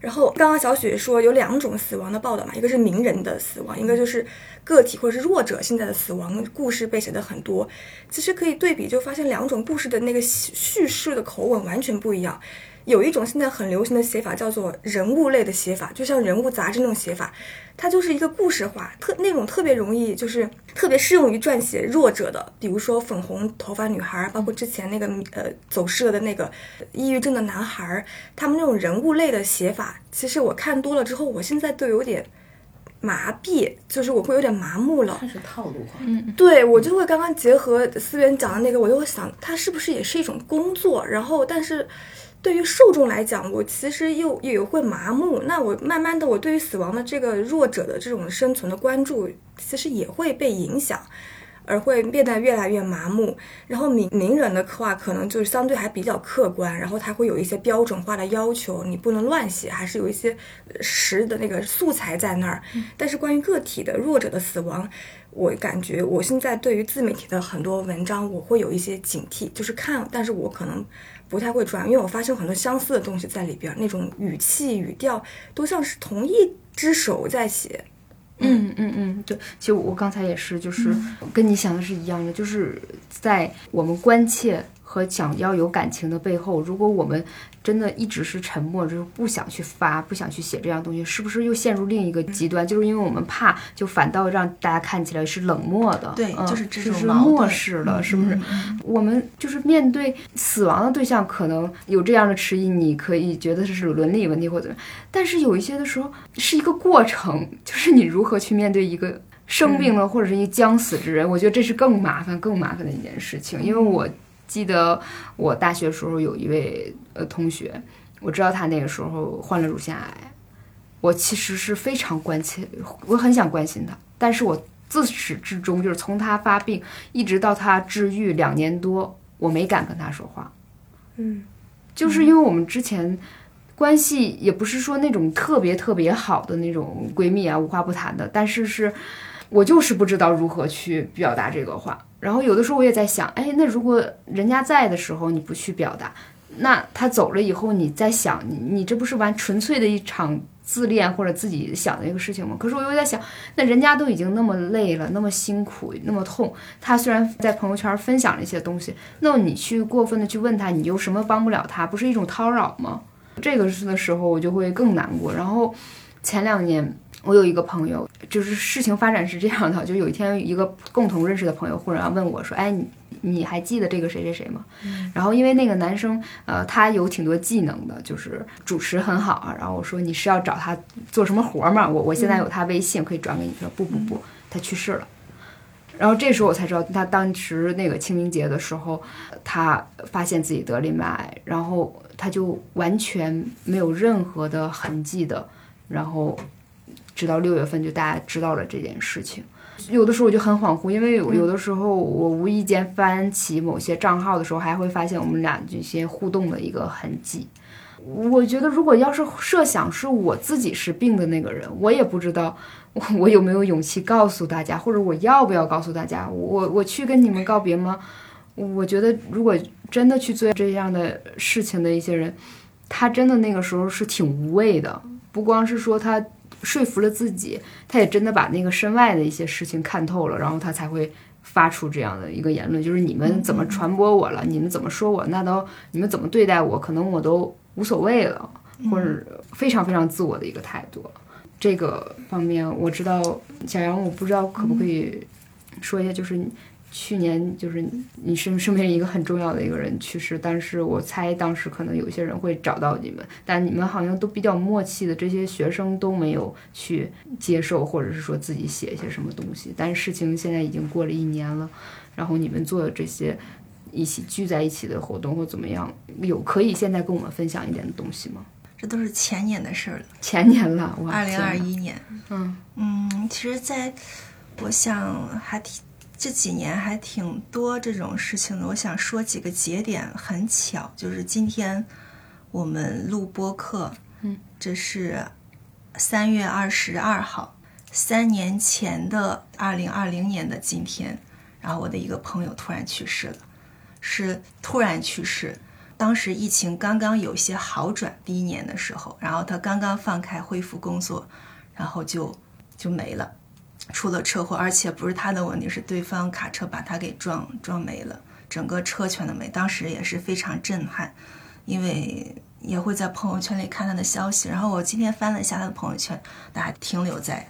然后刚刚小雪说有两种死亡的报道嘛，一个是名人的死亡，一个就是个体或者是弱者现在的死亡故事被写的很多。其实可以对比，就发现两种故事的那个叙事的口吻完全不一样。有一种现在很流行的写法叫做人物类的写法，就像人物杂志那种写法，它就是一个故事化，特那种特别容易，就是特别适用于撰写弱者的，比如说粉红头发女孩，包括之前那个呃走失了的那个抑郁症的男孩，他们那种人物类的写法，其实我看多了之后，我现在都有点麻痹，就是我会有点麻木了。它是套路化。嗯，对我就会刚刚结合思源讲的那个，我就会想，它是不是也是一种工作？然后，但是对于受众来讲，我其实又也会麻木。那我慢慢的，我对于死亡的这个弱者的这种生存的关注，其实也会被影响。而会变得越来越麻木，然后名名人的话可能就是相对还比较客观，然后他会有一些标准化的要求，你不能乱写，还是有一些实的那个素材在那儿。但是关于个体的弱者的死亡，我感觉我现在对于自媒体的很多文章，我会有一些警惕，就是看，但是我可能不太会转，因为我发现很多相似的东西在里边，那种语气语调都像是同一只手在写。嗯嗯嗯，对，其实我刚才也是，就是跟你想的是一样的，就是在我们关切和想要有感情的背后，如果我们真的一直是沉默，就是不想去发，不想去写这样东西，是不是又陷入另一个极端？就是因为我们怕，就反倒让大家看起来是冷漠的，对嗯、就是这种漠视了，是不是？我们就是面对死亡的对象，可能有这样的迟疑，你可以觉得这是伦理问题或者，但是有一些的时候是一个过程，就是你如何去面对一个生病了或者是一个将死之人，我觉得这是更麻烦、更麻烦的一件事情。因为我记得我大学时候有一位呃同学，我知道他那个时候患了乳腺癌，我其实是非常关切，我很想关心他，但是我自始至终就是从他发病一直到他治愈两年多，我没敢跟他说话，嗯就是因为我们之前关系也不是说那种特别特别好的那种闺蜜啊，无话不谈的，但是是我就是不知道如何去表达这个话。然后有的时候我也在想，哎，那如果人家在的时候你不去表达，那他走了以后你在想，你你这不是完纯粹的一场自恋或者自己想的一个事情吗？可是我又在想，那人家都已经那么累了，那么辛苦，那么痛，他虽然在朋友圈分享了一些东西，那么你去过分的去问他，你有什么帮不了他，不是一种叨扰吗？这个的时候我就会更难过。然后前两年。我有一个朋友，就是事情发展是这样的，就有一天一个共同认识的朋友忽然问我说：“哎，你你还记得这个谁谁谁吗？”然后因为那个男生，呃，他有挺多技能的，就是主持很好啊。然后我说：“你是要找他做什么活吗？”我我现在有他微信可以转给你。说不不不，他去世了。然后这时候我才知道，他当时那个清明节的时候，他发现自己得淋巴癌，然后他就完全没有任何的痕迹的，然后。直到六月份，就大家知道了这件事情。有的时候我就很恍惚，因为有的时候我无意间翻起某些账号的时候，还会发现我们俩这些互动的一个痕迹。我觉得，如果要是设想是我自己是病的那个人，我也不知道我有没有勇气告诉大家，或者我要不要告诉大家，我我去跟你们告别吗？我觉得，如果真的去做这样的事情的一些人，他真的那个时候是挺无畏的，不光是说他。说服了自己，他也真的把那个身外的一些事情看透了，然后他才会发出这样的一个言论，就是你们怎么传播我了，你们怎么说我，那都你们怎么对待我，可能我都无所谓了，或者非常非常自我的一个态度。这个方面我知道，小杨，我不知道可不可以说一下，就是。去年就是你身身边一个很重要的一个人去世，但是我猜当时可能有些人会找到你们，但你们好像都比较默契的，这些学生都没有去接受，或者是说自己写一些什么东西。但是事情现在已经过了一年了，然后你们做的这些一起聚在一起的活动或怎么样，有可以现在跟我们分享一点的东西吗？这都是前年的事儿了，前年了，二零二一年。嗯嗯，其实，在我想还挺。这几年还挺多这种事情的，我想说几个节点，很巧，就是今天我们录播课，嗯，这是三月二十二号，三年前的二零二零年的今天，然后我的一个朋友突然去世了，是突然去世，当时疫情刚刚有些好转，第一年的时候，然后他刚刚放开恢复工作，然后就就没了。出了车祸，而且不是他的问题，是对方卡车把他给撞撞没了，整个车全都没。当时也是非常震撼，因为也会在朋友圈里看他的消息。然后我今天翻了一下他的朋友圈，他还停留在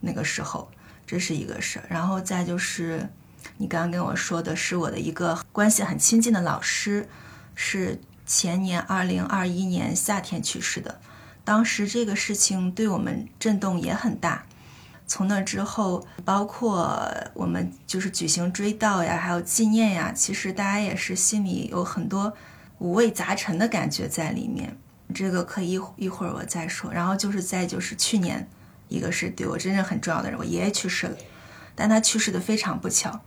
那个时候，这是一个事儿。然后再就是你刚刚跟我说的是我的一个关系很亲近的老师，是前年二零二一年夏天去世的。当时这个事情对我们震动也很大。从那之后，包括我们就是举行追悼呀，还有纪念呀，其实大家也是心里有很多五味杂陈的感觉在里面。这个可以一一会儿我再说。然后就是在就是去年，一个是对我真正很重要的人，我爷爷去世了，但他去世的非常不巧，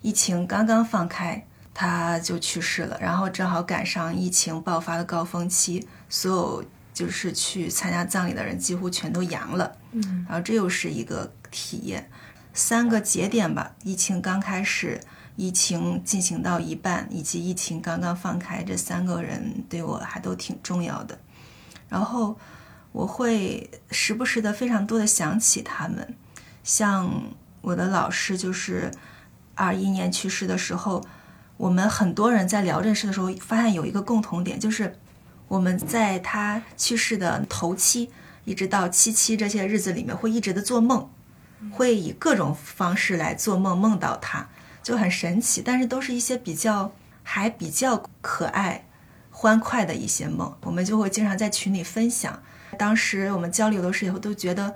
疫情刚刚放开，他就去世了，然后正好赶上疫情爆发的高峰期，所有。就是去参加葬礼的人几乎全都阳了，嗯，然后这又是一个体验，三个节点吧。疫情刚开始，疫情进行到一半，以及疫情刚刚放开，这三个人对我还都挺重要的。然后我会时不时的非常多的想起他们，像我的老师，就是二一年去世的时候，我们很多人在聊这事的时候，发现有一个共同点，就是。我们在他去世的头七，一直到七七这些日子里面，会一直的做梦，会以各种方式来做梦，梦到他就很神奇。但是都是一些比较还比较可爱、欢快的一些梦，我们就会经常在群里分享。当时我们交流的时候，都觉得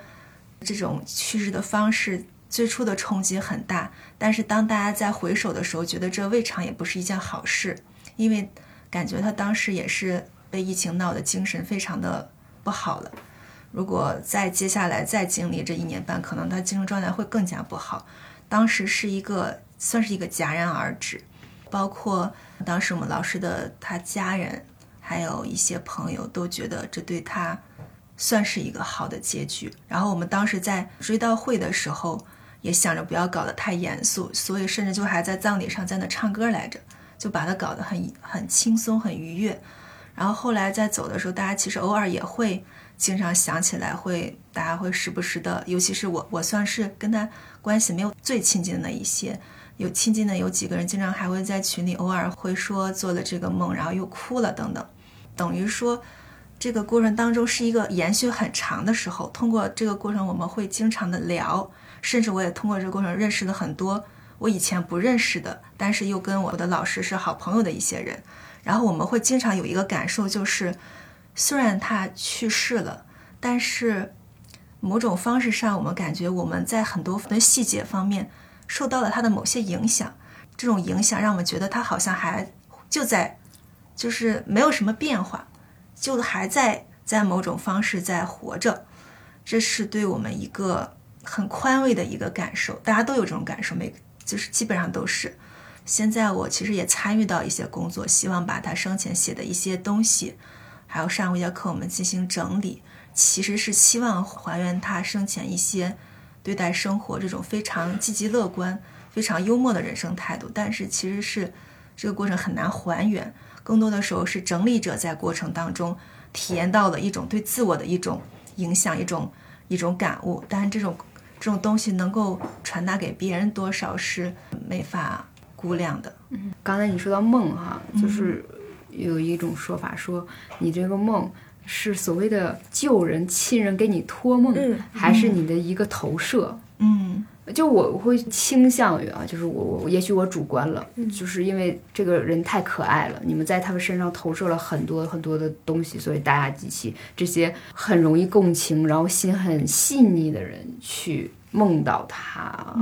这种去世的方式最初的冲击很大，但是当大家在回首的时候，觉得这未尝也不是一件好事，因为感觉他当时也是。被疫情闹得精神非常的不好了，如果再接下来再经历这一年半，可能他精神状态会更加不好。当时是一个算是一个戛然而止，包括当时我们老师的他家人，还有一些朋友都觉得这对他算是一个好的结局。然后我们当时在追悼会的时候，也想着不要搞得太严肃，所以甚至就还在葬礼上在那唱歌来着，就把它搞得很很轻松、很愉悦。然后后来在走的时候，大家其实偶尔也会经常想起来，会大家会时不时的，尤其是我，我算是跟他关系没有最亲近的一些，有亲近的有几个人，经常还会在群里偶尔会说做了这个梦，然后又哭了等等，等于说这个过程当中是一个延续很长的时候。通过这个过程，我们会经常的聊，甚至我也通过这个过程认识了很多我以前不认识的，但是又跟我的老师是好朋友的一些人。然后我们会经常有一个感受，就是虽然他去世了，但是某种方式上，我们感觉我们在很多的细节方面受到了他的某些影响。这种影响让我们觉得他好像还就在，就是没有什么变化，就还在在某种方式在活着。这是对我们一个很宽慰的一个感受。大家都有这种感受，每就是基本上都是。现在我其实也参与到一些工作，希望把他生前写的一些东西，还有上过一节课，我们进行整理。其实是希望还原他生前一些对待生活这种非常积极乐观、非常幽默的人生态度。但是其实是这个过程很难还原，更多的时候是整理者在过程当中体验到了一种对自我的一种影响、一种一种感悟。但是这种这种东西能够传达给别人多少是没法。估量的，嗯，刚才你说到梦哈，就是有一种说法说，你这个梦是所谓的旧人亲人给你托梦，还是你的一个投射？嗯，就我会倾向于啊，就是我我也许我主观了，就是因为这个人太可爱了，你们在他们身上投射了很多很多的东西，所以大家机器这些很容易共情，然后心很细腻的人去。梦到他，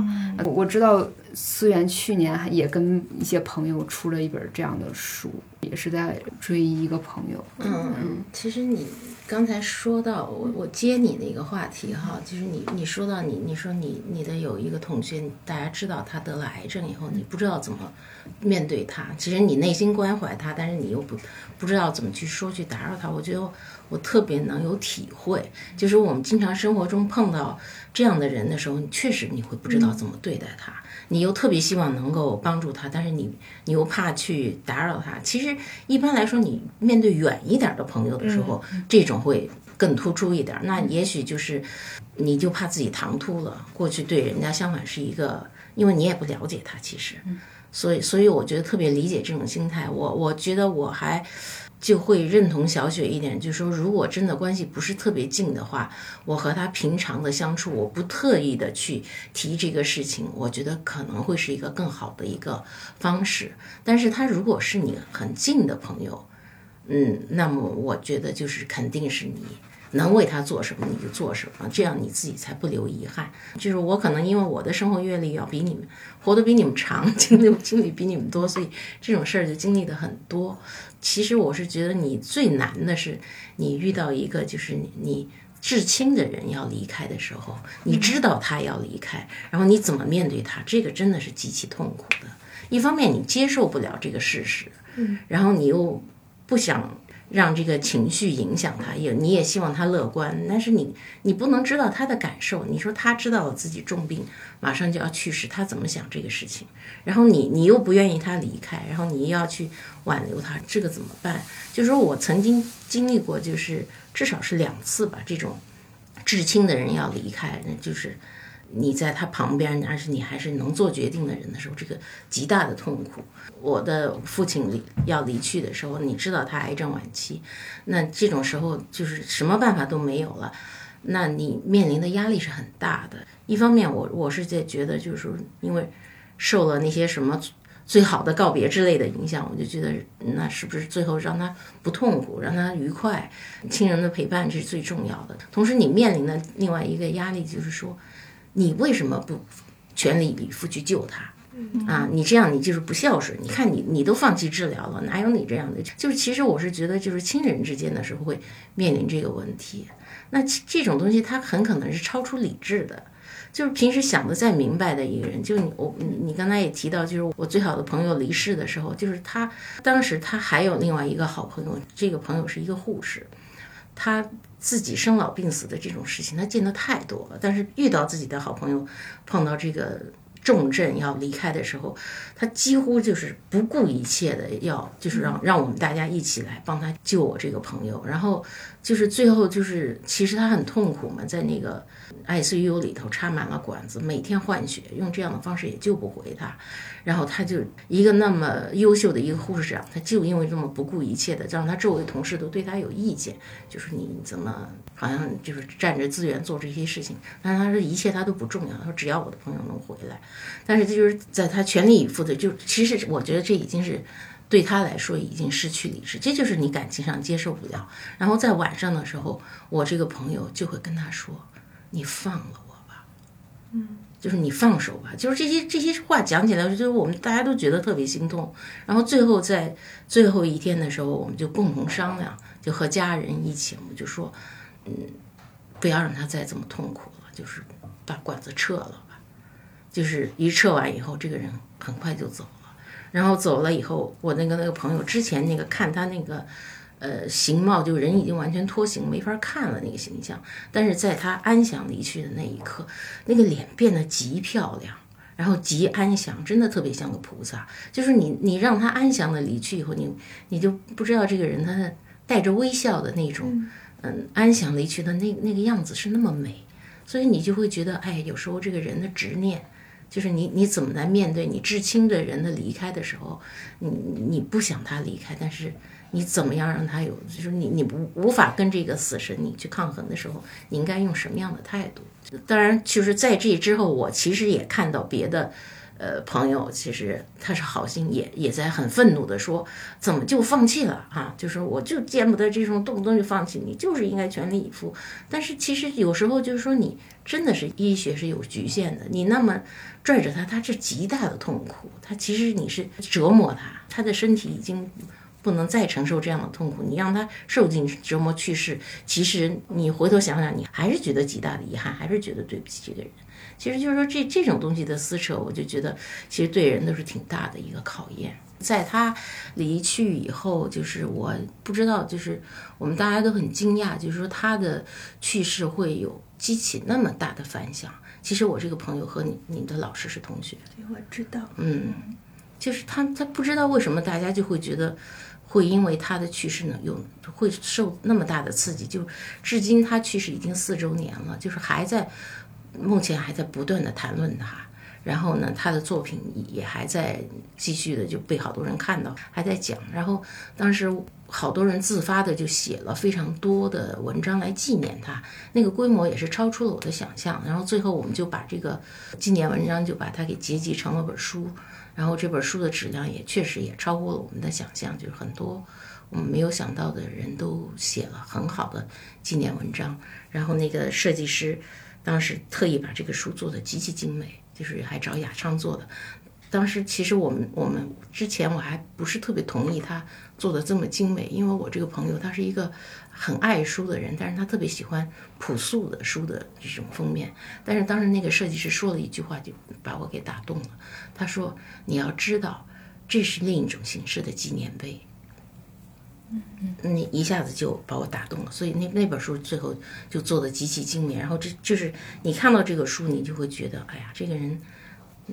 我我知道思源去年也跟一些朋友出了一本这样的书，也是在追一个朋友。嗯嗯，其实你刚才说到我我接你那个话题哈，就是你你说到你你说你你的有一个同学，大家知道他得了癌症以后，你不知道怎么面对他，其实你内心关怀他，但是你又不不知道怎么去说去打扰他，我觉得。我特别能有体会，就是我们经常生活中碰到这样的人的时候，你确实你会不知道怎么对待他，你又特别希望能够帮助他，但是你你又怕去打扰他。其实一般来说，你面对远一点的朋友的时候，这种会更突出一点。那也许就是你就怕自己唐突了，过去对人家相反是一个，因为你也不了解他，其实，所以所以我觉得特别理解这种心态。我我觉得我还。就会认同小雪一点，就说，如果真的关系不是特别近的话，我和他平常的相处，我不特意的去提这个事情，我觉得可能会是一个更好的一个方式。但是他如果是你很近的朋友，嗯，那么我觉得就是肯定是你。能为他做什么你就做什么，这样你自己才不留遗憾。就是我可能因为我的生活阅历要比你们活得比你们长，经历经历比你们多，所以这种事儿就经历的很多。其实我是觉得你最难的是你遇到一个就是你至亲的人要离开的时候，你知道他要离开，然后你怎么面对他，这个真的是极其痛苦的。一方面你接受不了这个事实，嗯，然后你又不想。让这个情绪影响他，也你也希望他乐观，但是你你不能知道他的感受。你说他知道自己重病，马上就要去世，他怎么想这个事情？然后你你又不愿意他离开，然后你又要去挽留他，这个怎么办？就是说我曾经经历过，就是至少是两次吧，这种至亲的人要离开，那就是。你在他旁边，而是你还是能做决定的人的时候，这个极大的痛苦。我的父亲离要离去的时候，你知道他癌症晚期，那这种时候就是什么办法都没有了，那你面临的压力是很大的。一方面，我我是在觉得，就是因为受了那些什么最好的告别之类的影响，我就觉得那是不是最后让他不痛苦，让他愉快，亲人的陪伴是最重要的。同时，你面临的另外一个压力就是说。你为什么不全力以赴去救他啊？你这样你就是不孝顺。你看你你都放弃治疗了，哪有你这样的？就是其实我是觉得，就是亲人之间的时候会面临这个问题。那这种东西它很可能是超出理智的。就是平时想的再明白的一个人，就你我你刚才也提到，就是我最好的朋友离世的时候，就是他当时他还有另外一个好朋友，这个朋友是一个护士，他。自己生老病死的这种事情，他见得太多了。但是遇到自己的好朋友碰到这个重症要离开的时候，他几乎就是不顾一切的要，就是让让我们大家一起来帮他救我这个朋友。然后就是最后就是，其实他很痛苦嘛，在那个 ICU 里头插满了管子，每天换血，用这样的方式也救不回他。然后他就一个那么优秀的一个护士长，他就因为这么不顾一切的，让他周围同事都对他有意见，就是你怎么好像就是占着资源做这些事情。但是他说一切他都不重要，他说只要我的朋友能回来。但是这就是在他全力以赴的，就其实我觉得这已经是对他来说已经失去理智，这就是你感情上接受不了。然后在晚上的时候，我这个朋友就会跟他说：“你放了我吧。”嗯。就是你放手吧，就是这些这些话讲起来，就是我们大家都觉得特别心痛。然后最后在最后一天的时候，我们就共同商量，就和家人一起，我们就说，嗯，不要让他再这么痛苦了，就是把管子撤了吧。就是一撤完以后，这个人很快就走了。然后走了以后，我那个那个朋友之前那个看他那个。呃，形貌就人已经完全脱形，没法看了那个形象。但是在他安详离去的那一刻，那个脸变得极漂亮，然后极安详，真的特别像个菩萨。就是你，你让他安详的离去以后，你你就不知道这个人他带着微笑的那种，嗯，安详离去的那那个样子是那么美，所以你就会觉得，哎，有时候这个人的执念，就是你你怎么来面对你至亲的人的离开的时候，你你不想他离开，但是。你怎么样让他有？就是你你无无法跟这个死神你去抗衡的时候，你应该用什么样的态度？当然，就是在这之后，我其实也看到别的，呃，朋友其实他是好心，也也在很愤怒的说，怎么就放弃了啊？就是我就见不得这种动不动就放弃，你就是应该全力以赴。但是其实有时候就是说，你真的是医学是有局限的，你那么拽着他，他是极大的痛苦，他其实你是折磨他，他的身体已经。不能再承受这样的痛苦，你让他受尽折磨去世，其实你回头想想，你还是觉得极大的遗憾，还是觉得对不起这个人。其实就是说这这种东西的撕扯，我就觉得其实对人都是挺大的一个考验。在他离去以后，就是我不知道，就是我们大家都很惊讶，就是说他的去世会有激起那么大的反响。其实我这个朋友和你你的老师是同学，对我知道，嗯，就是他他不知道为什么大家就会觉得。会因为他的去世呢，有会受那么大的刺激，就至今他去世已经四周年了，就是还在目前还在不断的谈论他，然后呢，他的作品也还在继续的就被好多人看到，还在讲，然后当时好多人自发的就写了非常多的文章来纪念他，那个规模也是超出了我的想象，然后最后我们就把这个纪念文章就把它给结集成了本书。然后这本书的质量也确实也超过了我们的想象，就是很多我们没有想到的人都写了很好的纪念文章。然后那个设计师当时特意把这个书做的极其精美，就是还找雅昌做的。当时其实我们我们之前我还不是特别同意他做的这么精美，因为我这个朋友他是一个很爱书的人，但是他特别喜欢朴素的书的这种封面。但是当时那个设计师说了一句话，就把我给打动了。他说：“你要知道，这是另一种形式的纪念碑。”嗯嗯，你一下子就把我打动了。所以那那本书最后就做的极其精美。然后这就是你看到这个书，你就会觉得，哎呀，这个人。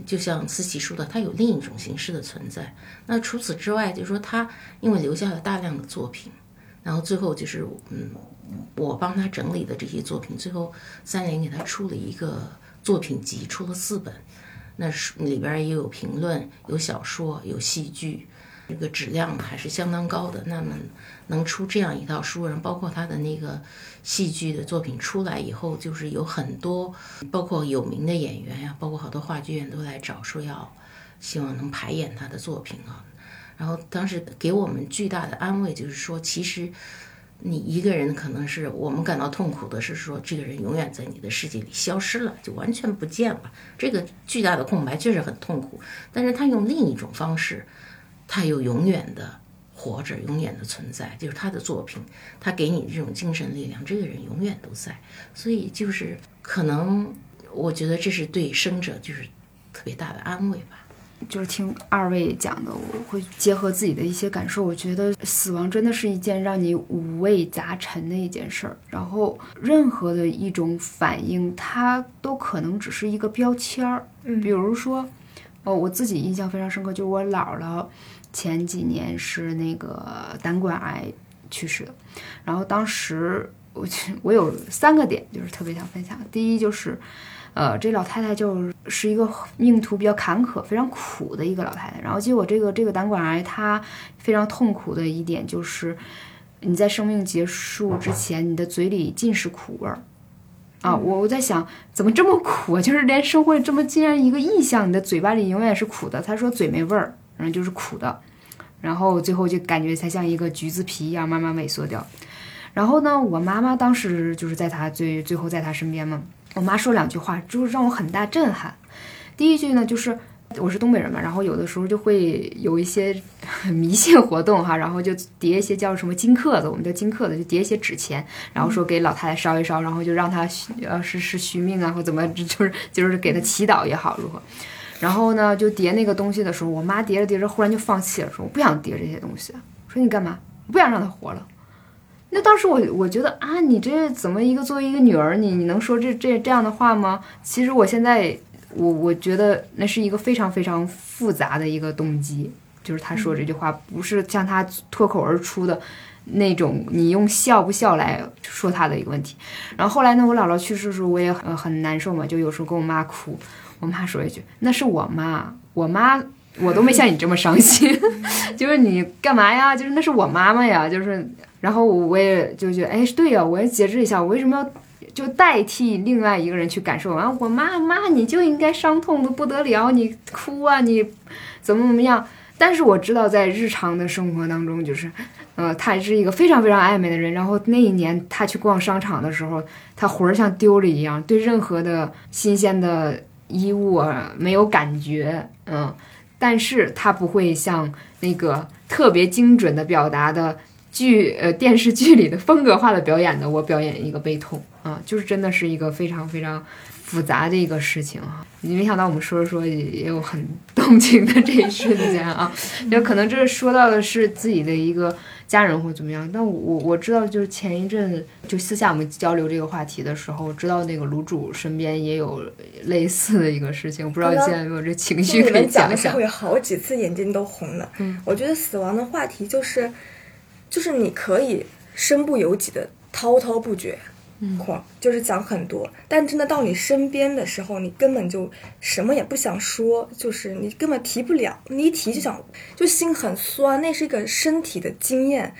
就像思琪说的，他有另一种形式的存在。那除此之外，就是说他因为留下了大量的作品，然后最后就是嗯，我帮他整理的这些作品，最后三联给他出了一个作品集，出了四本。那书里边也有评论，有小说，有戏剧。这个质量还是相当高的。那么能出这样一套书，然后包括他的那个戏剧的作品出来以后，就是有很多，包括有名的演员呀，包括好多话剧院都来找，说要希望能排演他的作品啊。然后当时给我们巨大的安慰，就是说，其实你一个人可能是我们感到痛苦的是说，这个人永远在你的世界里消失了，就完全不见了。这个巨大的空白确实很痛苦，但是他用另一种方式。他有永远的活着，永远的存在，就是他的作品，他给你这种精神力量，这个人永远都在。所以就是可能，我觉得这是对生者就是特别大的安慰吧。就是听二位讲的，我会结合自己的一些感受，我觉得死亡真的是一件让你五味杂陈的一件事儿。然后任何的一种反应，它都可能只是一个标签儿。嗯比如说，哦，我自己印象非常深刻，就是我姥姥前几年是那个胆管癌去世的，然后当时我去我有三个点就是特别想分享，第一就是。呃，这老太太就是一个命途比较坎坷、非常苦的一个老太太。然后结果这个这个胆管癌，她非常痛苦的一点就是，你在生命结束之前，你的嘴里尽是苦味儿。啊，我我在想，怎么这么苦？就是连生活这么竟然一个意象，你的嘴巴里永远是苦的。他说嘴没味儿，然后就是苦的，然后最后就感觉才像一个橘子皮一样慢慢萎缩掉。然后呢，我妈妈当时就是在她最最后在她身边嘛。我妈说两句话，就是让我很大震撼。第一句呢，就是我是东北人嘛，然后有的时候就会有一些迷信活动哈，然后就叠一些叫什么金克子，我们叫金克子，就叠一些纸钱，然后说给老太太烧一烧，然后就让她续呃是是续命啊，或怎么就是就是给她祈祷也好如何。然后呢，就叠那个东西的时候，我妈叠着叠着，忽然就放弃了，说我不想叠这些东西，说你干嘛？我不想让她活了。那当时我我觉得啊，你这怎么一个作为一个女儿，你你能说这这这样的话吗？其实我现在我我觉得那是一个非常非常复杂的一个动机，就是他说这句话不是像他脱口而出的那种，你用笑不笑来说他的一个问题。然后后来呢，我姥姥去世的时候，我也很很难受嘛，就有时候跟我妈哭，我妈说一句：“那是我妈，我妈。”我都没像你这么伤心，就是你干嘛呀？就是那是我妈妈呀，就是，然后我也就觉得，哎，对呀，我也节制一下，我为什么要就代替另外一个人去感受啊？我妈妈，你就应该伤痛的不得了，你哭啊，你怎么怎么样？但是我知道，在日常的生活当中，就是，呃，他是一个非常非常爱美的人。然后那一年他去逛商场的时候，他魂儿像丢了一样，对任何的新鲜的衣物啊没有感觉，嗯。但是他不会像那个特别精准的表达的剧呃电视剧里的风格化的表演的，我表演一个悲痛啊，就是真的是一个非常非常复杂的一个事情啊。你没想到我们说着说也有很动情的这一瞬间啊，就可能这说到的是自己的一个家人或怎么样。但我我我知道，就是前一阵就私下我们交流这个话题的时候，知道那个卤煮身边也有类似的一个事情，我不知道你现在有没有这情绪可以听你们讲的时候，。有好几次眼睛都红了。嗯，我觉得死亡的话题就是，就是你可以身不由己的滔滔不绝，嗯狂就是讲很多，但真的到你身边的时候，你根本就什么也不想说，就是你根本提不了，你一提就想就心很酸，那是一个身体的经验。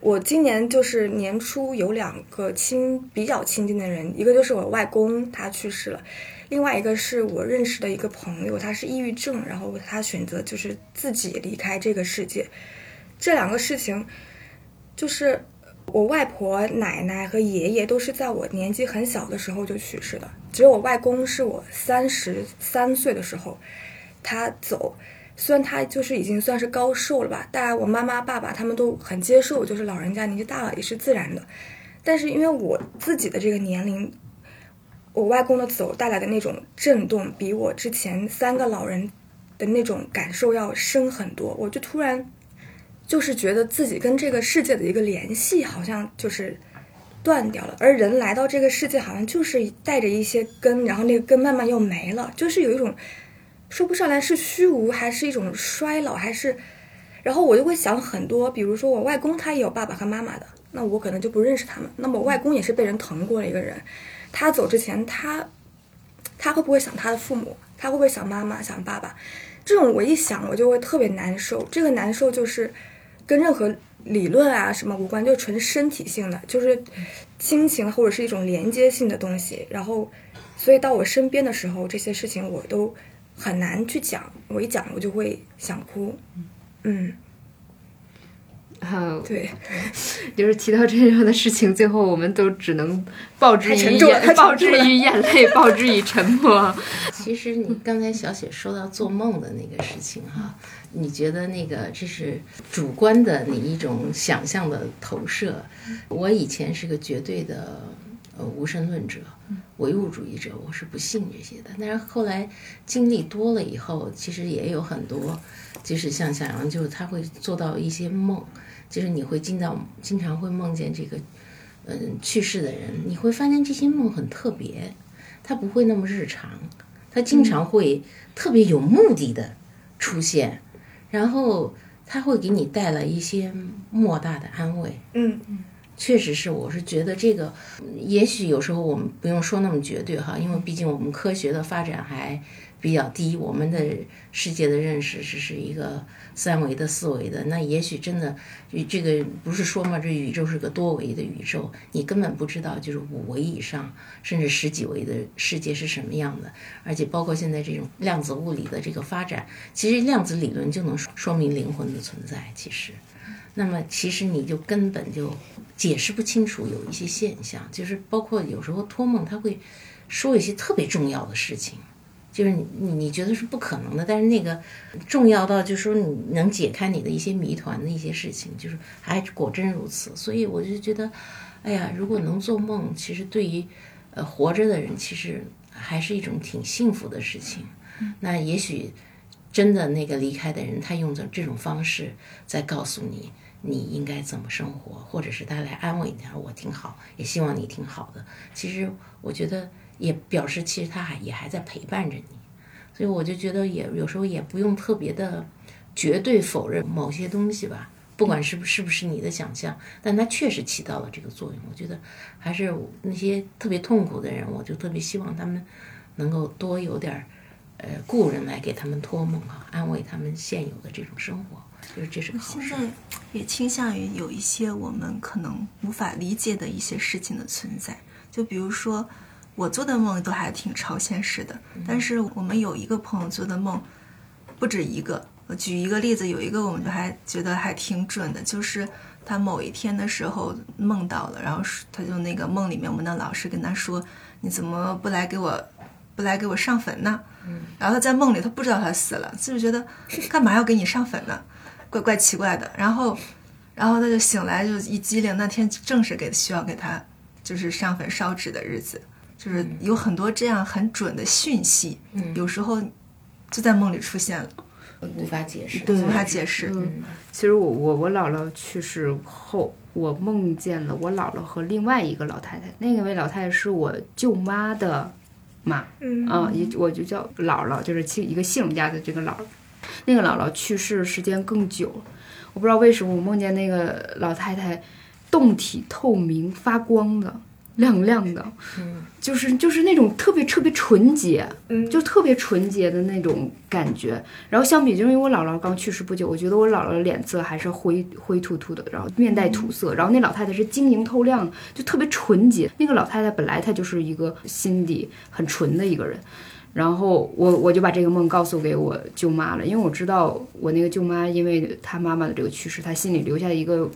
我今年就是年初有两个亲比较亲近的人，一个就是我外公他去世了，另外一个是我认识的一个朋友，他是抑郁症，然后他选择就是自己离开这个世界。这两个事情，就是我外婆、奶奶和爷爷都是在我年纪很小的时候就去世的，只有我外公是我三十三岁的时候他走。虽然他就是已经算是高寿了吧，但我妈妈、爸爸他们都很接受，就是老人家年纪大了也是自然的。但是因为我自己的这个年龄，我外公的走带来的那种震动，比我之前三个老人的那种感受要深很多。我就突然就是觉得自己跟这个世界的一个联系好像就是断掉了，而人来到这个世界好像就是带着一些根，然后那个根慢慢又没了，就是有一种说不上来是虚无，还是一种衰老，还是。然后我就会想很多，比如说我外公他也有爸爸和妈妈的，那我可能就不认识他们。那么我外公也是被人疼过的一个人，他走之前，他他会不会想他的父母？他会不会想妈妈、想爸爸？这种我一想，我就会特别难受。这个难受就是跟任何理论啊什么无关，就纯身体性的，就是亲情或者是一种连接性的东西。然后，所以到我身边的时候，这些事情我都很难去讲。我一讲，我就会想哭。嗯，啊，对，就是提到这样的事情，最后我们都只能报之以眼，报之以眼泪，报之以沉默。其实你刚才小雪说到做梦的那个事情哈，你觉得那个这是主观的你一种想象的投射。我以前是个绝对的呃无神论者，唯物主义者，我是不信这些的。但是后来经历多了以后，其实也有很多，就是像小杨，就是他会做到一些梦，就是你会经常经常会梦见这个，嗯，去世的人，你会发现这些梦很特别，他不会那么日常，他经常会特别有目的的出现，然后他会给你带来一些莫大的安慰。嗯嗯确实是，我是觉得这个，也许有时候我们不用说那么绝对哈，因为毕竟我们科学的发展还比较低，我们的世界的认识只是一个三维的、四维的。那也许真的，这个不是说嘛，这宇宙是个多维的宇宙，你根本不知道就是五维以上，甚至十几维的世界是什么样的。而且包括现在这种量子物理的这个发展，其实量子理论就能说明灵魂的存在。其实，那么其实你就根本就。解释不清楚有一些现象，就是包括有时候托梦，他会说一些特别重要的事情，就是你你你觉得是不可能的，但是那个重要到就是说你能解开你的一些谜团的一些事情，就是还果真如此。所以我就觉得，哎呀，如果能做梦，其实对于呃活着的人，其实还是一种挺幸福的事情。那也许真的那个离开的人，他用着这种方式在告诉你。你应该怎么生活，或者是他来安慰你，我挺好，也希望你挺好的。其实我觉得也表示，其实他还也还在陪伴着你，所以我就觉得也有时候也不用特别的绝对否认某些东西吧，不管是不是不是你的想象，但它确实起到了这个作用。我觉得还是那些特别痛苦的人，我就特别希望他们能够多有点儿呃故人来给他们托梦啊，安慰他们现有的这种生活。就是这是好现在也倾向于有一些我们可能无法理解的一些事情的存在，就比如说我做的梦都还挺超现实的，但是我们有一个朋友做的梦不止一个。我举一个例子，有一个我们就还觉得还挺准的，就是他某一天的时候梦到了，然后他就那个梦里面，我们的老师跟他说：“你怎么不来给我不来给我上坟呢？”然后他在梦里他不知道他死了，就是觉得 干嘛要给你上坟呢？怪怪奇怪的，然后，然后他就醒来就一激灵，那天正是给需要给他就是上坟烧纸的日子，就是有很多这样很准的讯息，有时候就在梦里出现了，无法解释，对，无法解释。嗯，其实我我我姥姥去世后，我梦见了我姥姥和另外一个老太太，那位老太太是我舅妈的妈，嗯啊，也我就叫姥姥，就是姓一个姓家的这个姥姥。那个姥姥去世时间更久，我不知道为什么我梦见那个老太太，动体透明发光的，亮亮的，嗯，就是就是那种特别特别纯洁，嗯就特别纯洁的那种感觉。然后相比，就因为我姥姥刚去世不久，我觉得我姥姥的脸色还是灰灰秃秃的，然后面带土色，然后那老太太是晶莹透亮，就特别纯洁。那个老太太本来她就是一个心底很纯的一个人。然后我我就把这个梦告诉给我舅妈了，因为我知道我那个舅妈，因为她妈妈的这个去世，她心里留下一个，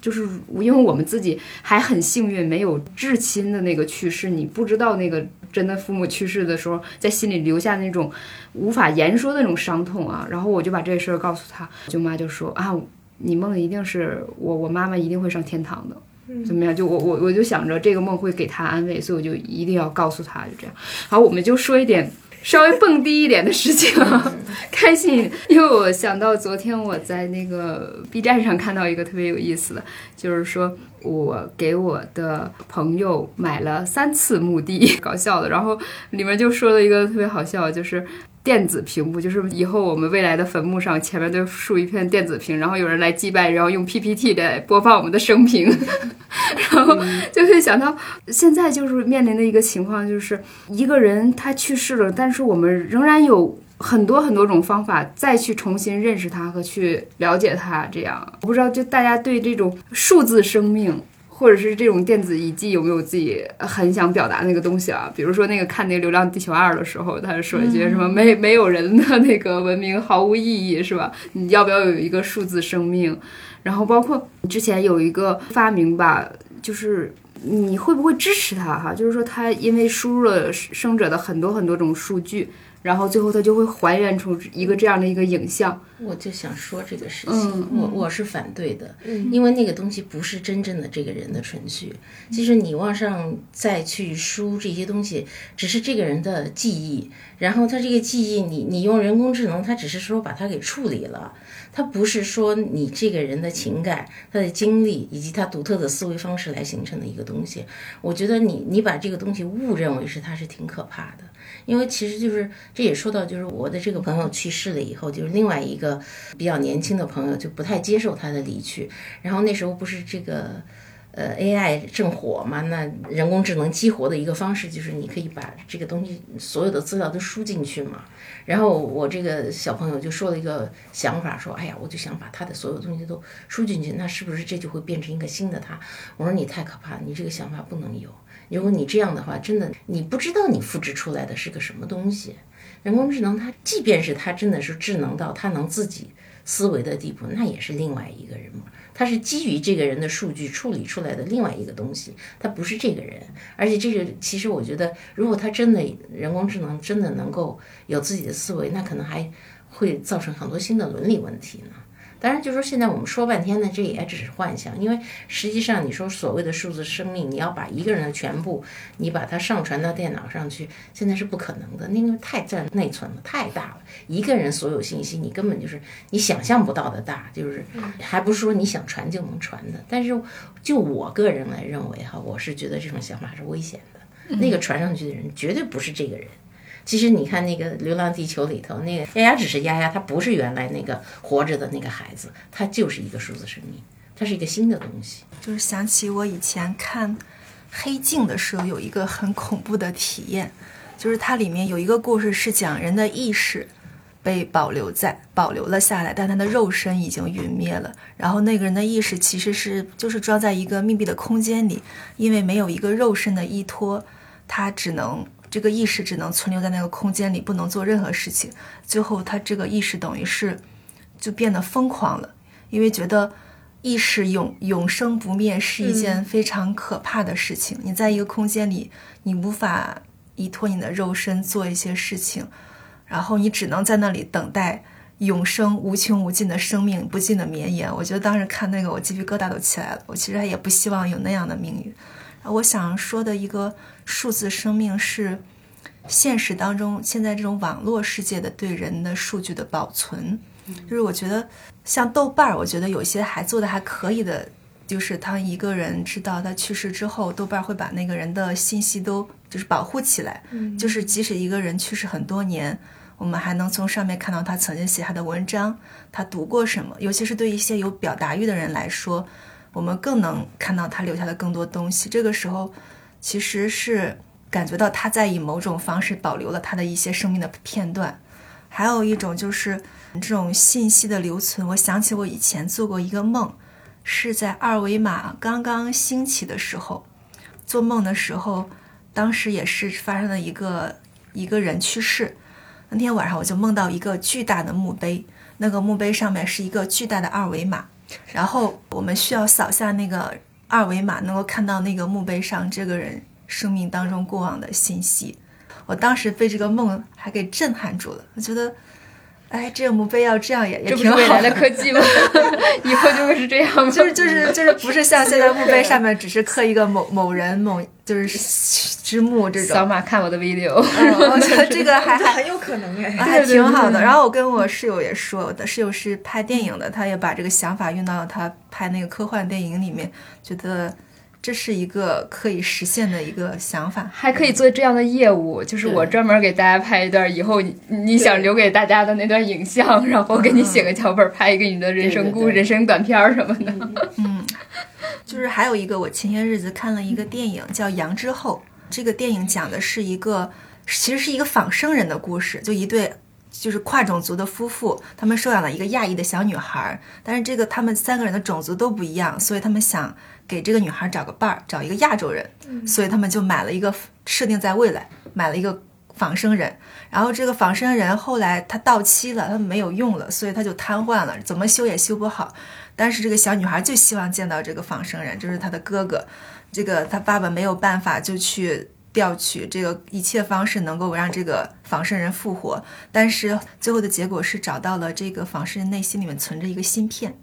就是因为我们自己还很幸运，没有至亲的那个去世，你不知道那个真的父母去世的时候，在心里留下那种无法言说的那种伤痛啊。然后我就把这事儿告诉他，舅妈就说啊，你梦的一定是我，我妈妈一定会上天堂的。怎么样？就我我我就想着这个梦会给他安慰，所以我就一定要告诉他，就这样。好，我们就说一点稍微蹦迪一点的事情，开心。因为我想到昨天我在那个 B 站上看到一个特别有意思的，就是说我给我的朋友买了三次墓地，搞笑的。然后里面就说了一个特别好笑，就是。电子屏幕就是以后我们未来的坟墓上前面都竖一片电子屏，然后有人来祭拜，然后用 PPT 来播放我们的生平，然后就会想到现在就是面临的一个情况，就是一个人他去世了，但是我们仍然有很多很多种方法再去重新认识他和去了解他。这样，我不知道就大家对这种数字生命。或者是这种电子遗迹有没有自己很想表达那个东西啊？比如说那个看那个《流浪地球二》的时候，他说一些什么没没有人的那个文明毫无意义，是吧？你要不要有一个数字生命？然后包括之前有一个发明吧，就是你会不会支持他哈？就是说他因为输入了生者的很多很多种数据，然后最后他就会还原出一个这样的一个影像。我就想说这个事情，嗯我我是反对的，嗯因为那个东西不是真正的这个人的存续。其实你往上再去输这些东西，只是这个人的记忆，然后他这个记忆，你你用人工智能，他只是说把它给处理了，他不是说你这个人的情感、他的经历以及他独特的思维方式来形成的一个东西。我觉得你你把这个东西误认为是它是挺可怕的。因为其实就是这也说到，就是我的这个朋友去世了以后，就是另外一个比较年轻的朋友就不太接受他的离去。然后那时候不是这个呃 AI 正火嘛，那人工智能激活的一个方式就是你可以把这个东西所有的资料都输进去嘛。然后我这个小朋友就说了一个想法，说：“哎呀，我就想把他的所有东西都输进去，那是不是这就会变成一个新的他？”我说：“你太可怕，你这个想法不能有。如果你这样的话，真的你不知道你复制出来的是个什么东西。人工智能它即便是它真的是智能到它能自己思维的地步，那也是另外一个人嘛。它是基于这个人的数据处理出来的另外一个东西，它不是这个人。而且这个其实我觉得，如果它真的人工智能真的能够有自己的思维，那可能还会造成很多新的伦理问题呢。当然，就说现在我们说半天呢，这也只是幻想，因为实际上你说所谓的数字生命，你要把一个人的全部，你把它上传到电脑上去，现在是不可能的，那个太占内存了，太大了。一个人所有信息，你根本就是你想象不到的大，就是还不是说你想传就能传的。但是就我个人来认为哈，我是觉得这种想法是危险的。那个传上去的人绝对不是这个人。其实你看那个《流浪地球》里头，那个丫丫只是丫丫，她不是原来那个活着的那个孩子，她就是一个数字生命，它是一个新的东西。就是想起我以前看《黑镜》的时候，有一个很恐怖的体验，就是它里面有一个故事是讲人的意识被保留在保留了下来，但他的肉身已经陨灭了。然后那个人的意识其实是就是装在一个密闭的空间里，因为没有一个肉身的依托，他只能。这个意识只能存留在那个空间里，不能做任何事情。最后，他这个意识等于是就变得疯狂了，因为觉得意识永永生不灭是一件非常可怕的事情。你在一个空间里，你无法依托你的肉身做一些事情，然后你只能在那里等待永生无穷无尽的生命不尽的绵延。我觉得当时看那个，我鸡皮疙瘩都起来了。我其实也不希望有那样的命运。我想说的一个数字生命是现实当中现在这种网络世界的对人的数据的保存，就是我觉得像豆瓣儿，我觉得有些还做的还可以的，就是当一个人知道他去世之后，豆瓣儿会把那个人的信息都就是保护起来，就是即使一个人去世很多年，我们还能从上面看到他曾经写下的文章，他读过什么，尤其是对一些有表达欲的人来说。我们更能看到他留下的更多东西。这个时候，其实是感觉到他在以某种方式保留了他的一些生命的片段。还有一种就是这种信息的留存。我想起我以前做过一个梦，是在二维码刚刚兴起的时候，做梦的时候，当时也是发生了一个一个人去世。那天晚上我就梦到一个巨大的墓碑，那个墓碑上面是一个巨大的二维码。然后我们需要扫下那个二维码，能够看到那个墓碑上这个人生命当中过往的信息。我当时被这个梦还给震撼住了，我觉得，哎，这个墓碑要这样也也挺好。未来的科技吗？以后就会是这样吗？就是就是就是不是像现在墓碑上面只是刻一个某某人某就是之墓这种。扫码看我的 video，我觉得这个还还很有可能哎，还挺好的。然后我跟我室友也说，我的室友是拍电影的，他也把这个想法用到了他拍那个科幻电影里面，觉得这是一个可以实现的一个想法。还可以做这样的业务，就是我专门给大家拍一段，以后你你想留给大家的那段影像，然后给你写个脚本，拍一个你的人生故、人生短片什么的。嗯，就是还有一个，我前些日子看了一个电影叫《羊之后》，这个电影讲的是一个，其实是一个仿生人的故事，就一对。就是跨种族的夫妇，他们收养了一个亚裔的小女孩，但是这个他们三个人的种族都不一样，所以他们想给这个女孩找个伴儿，找一个亚洲人，所以他们就买了一个设定在未来，买了一个仿生人，然后这个仿生人后来他到期了，他没有用了，所以他就瘫痪了，怎么修也修不好。但是这个小女孩就希望见到这个仿生人，就是她的哥哥，这个他爸爸没有办法就去。调取这个一切方式能够让这个仿生人复活，但是最后的结果是找到了这个仿生人内心里面存着一个芯片，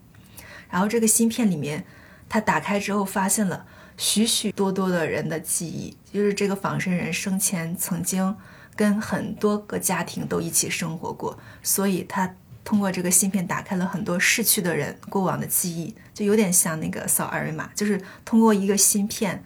然后这个芯片里面，他打开之后发现了许许多多的人的记忆，就是这个仿生人生前曾经跟很多个家庭都一起生活过，所以他通过这个芯片打开了很多逝去的人过往的记忆，就有点像那个扫二维码，就是通过一个芯片。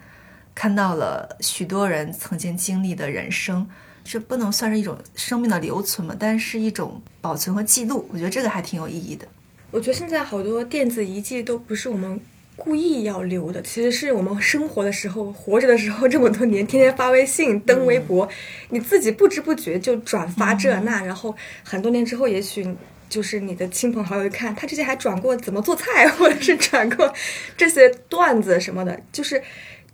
看到了许多人曾经经历的人生，这不能算是一种生命的留存嘛？但是一种保存和记录，我觉得这个还挺有意义的。我觉得现在好多电子遗迹都不是我们故意要留的，其实是我们生活的时候、活着的时候，这么多年天天发微信、登微博，你自己不知不觉就转发这那，然后很多年之后，也许就是你的亲朋好友一看，他之前还转过怎么做菜，或者是转过这些段子什么的，就是。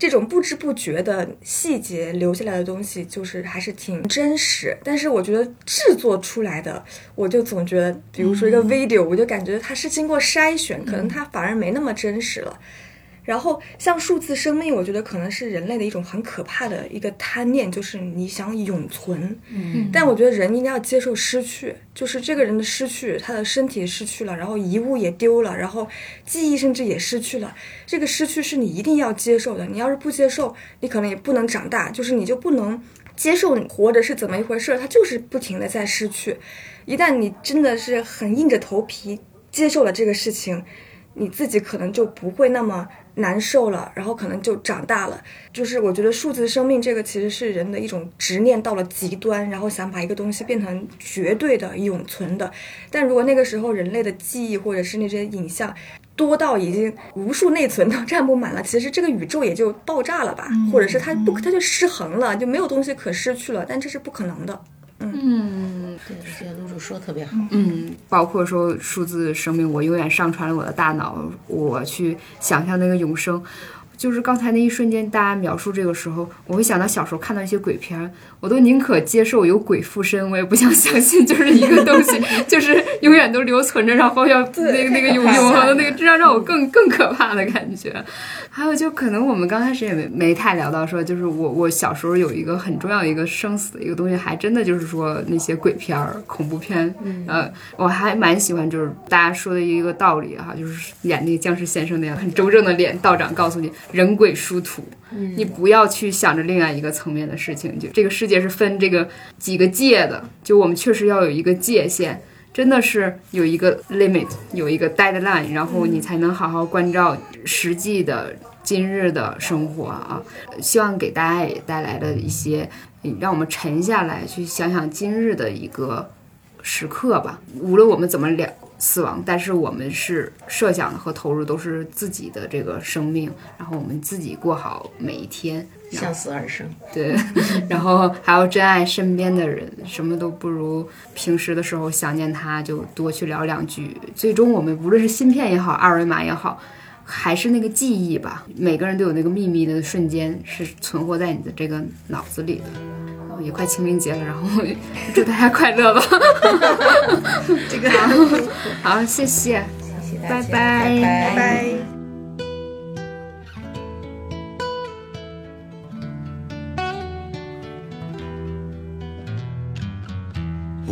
这种不知不觉的细节留下来的东西，就是还是挺真实。但是我觉得制作出来的，我就总觉得，比如说一个 video，我就感觉它是经过筛选，可能它反而没那么真实了。然后像数字生命，我觉得可能是人类的一种很可怕的一个贪念，就是你想永存。嗯，但我觉得人应该要接受失去，就是这个人的失去，他的身体失去了，然后遗物也丢了，然后记忆甚至也失去了。这个失去是你一定要接受的。你要是不接受，你可能也不能长大，就是你就不能接受活着是怎么一回事。他就是不停的在失去。一旦你真的是很硬着头皮接受了这个事情，你自己可能就不会那么。难受了，然后可能就长大了。就是我觉得数字生命这个其实是人的一种执念到了极端，然后想把一个东西变成绝对的永存的。但如果那个时候人类的记忆或者是那些影像多到已经无数内存都占不满了，其实这个宇宙也就爆炸了吧，或者是它不它就失衡了，就没有东西可失去了。但这是不可能的。嗯，对，我觉得露露说的特别好。嗯，包括说数字生命，我永远上传了我的大脑，我去想象那个永生。就是刚才那一瞬间，大家描述这个时候，我会想到小时候看到一些鬼片，我都宁可接受有鬼附身，我也不想相信就是一个东西，就是永远都留存着，然后要那个那个永永恒的那个，这样让我更更可怕的感觉。还有就可能我们刚开始也没没太聊到说，就是我我小时候有一个很重要的一个生死的一个东西，还真的就是说那些鬼片儿、恐怖片，呃，我还蛮喜欢就是大家说的一个道理哈，就是演那个僵尸先生那样很周正的脸，道长告诉你。人鬼殊途，你不要去想着另外一个层面的事情。就这个世界是分这个几个界的，就我们确实要有一个界限，真的是有一个 limit，有一个 deadline，然后你才能好好关照实际的今日的生活啊。希望给大家也带来了一些，让我们沉下来去想想今日的一个时刻吧。无论我们怎么聊。死亡，但是我们是设想和投入都是自己的这个生命，然后我们自己过好每一天，向死而生。对，然后还要珍爱身边的人，什么都不如平时的时候想念他，就多去聊两句。最终，我们无论是芯片也好，二维码也好，还是那个记忆吧，每个人都有那个秘密的瞬间是存活在你的这个脑子里的。也快清明节了，然后祝大家快乐吧。这个 好，谢谢，谢谢拜拜，拜拜。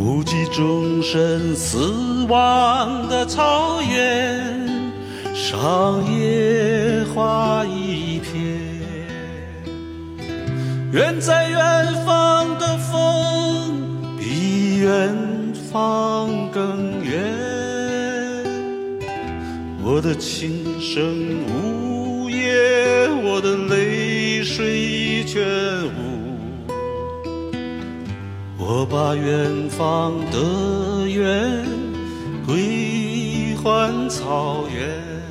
无计终身死亡的草原上，野花一片。远在远方的风，比远方更远。我的琴声呜咽，我的泪水全无。我把远方的远归还草原。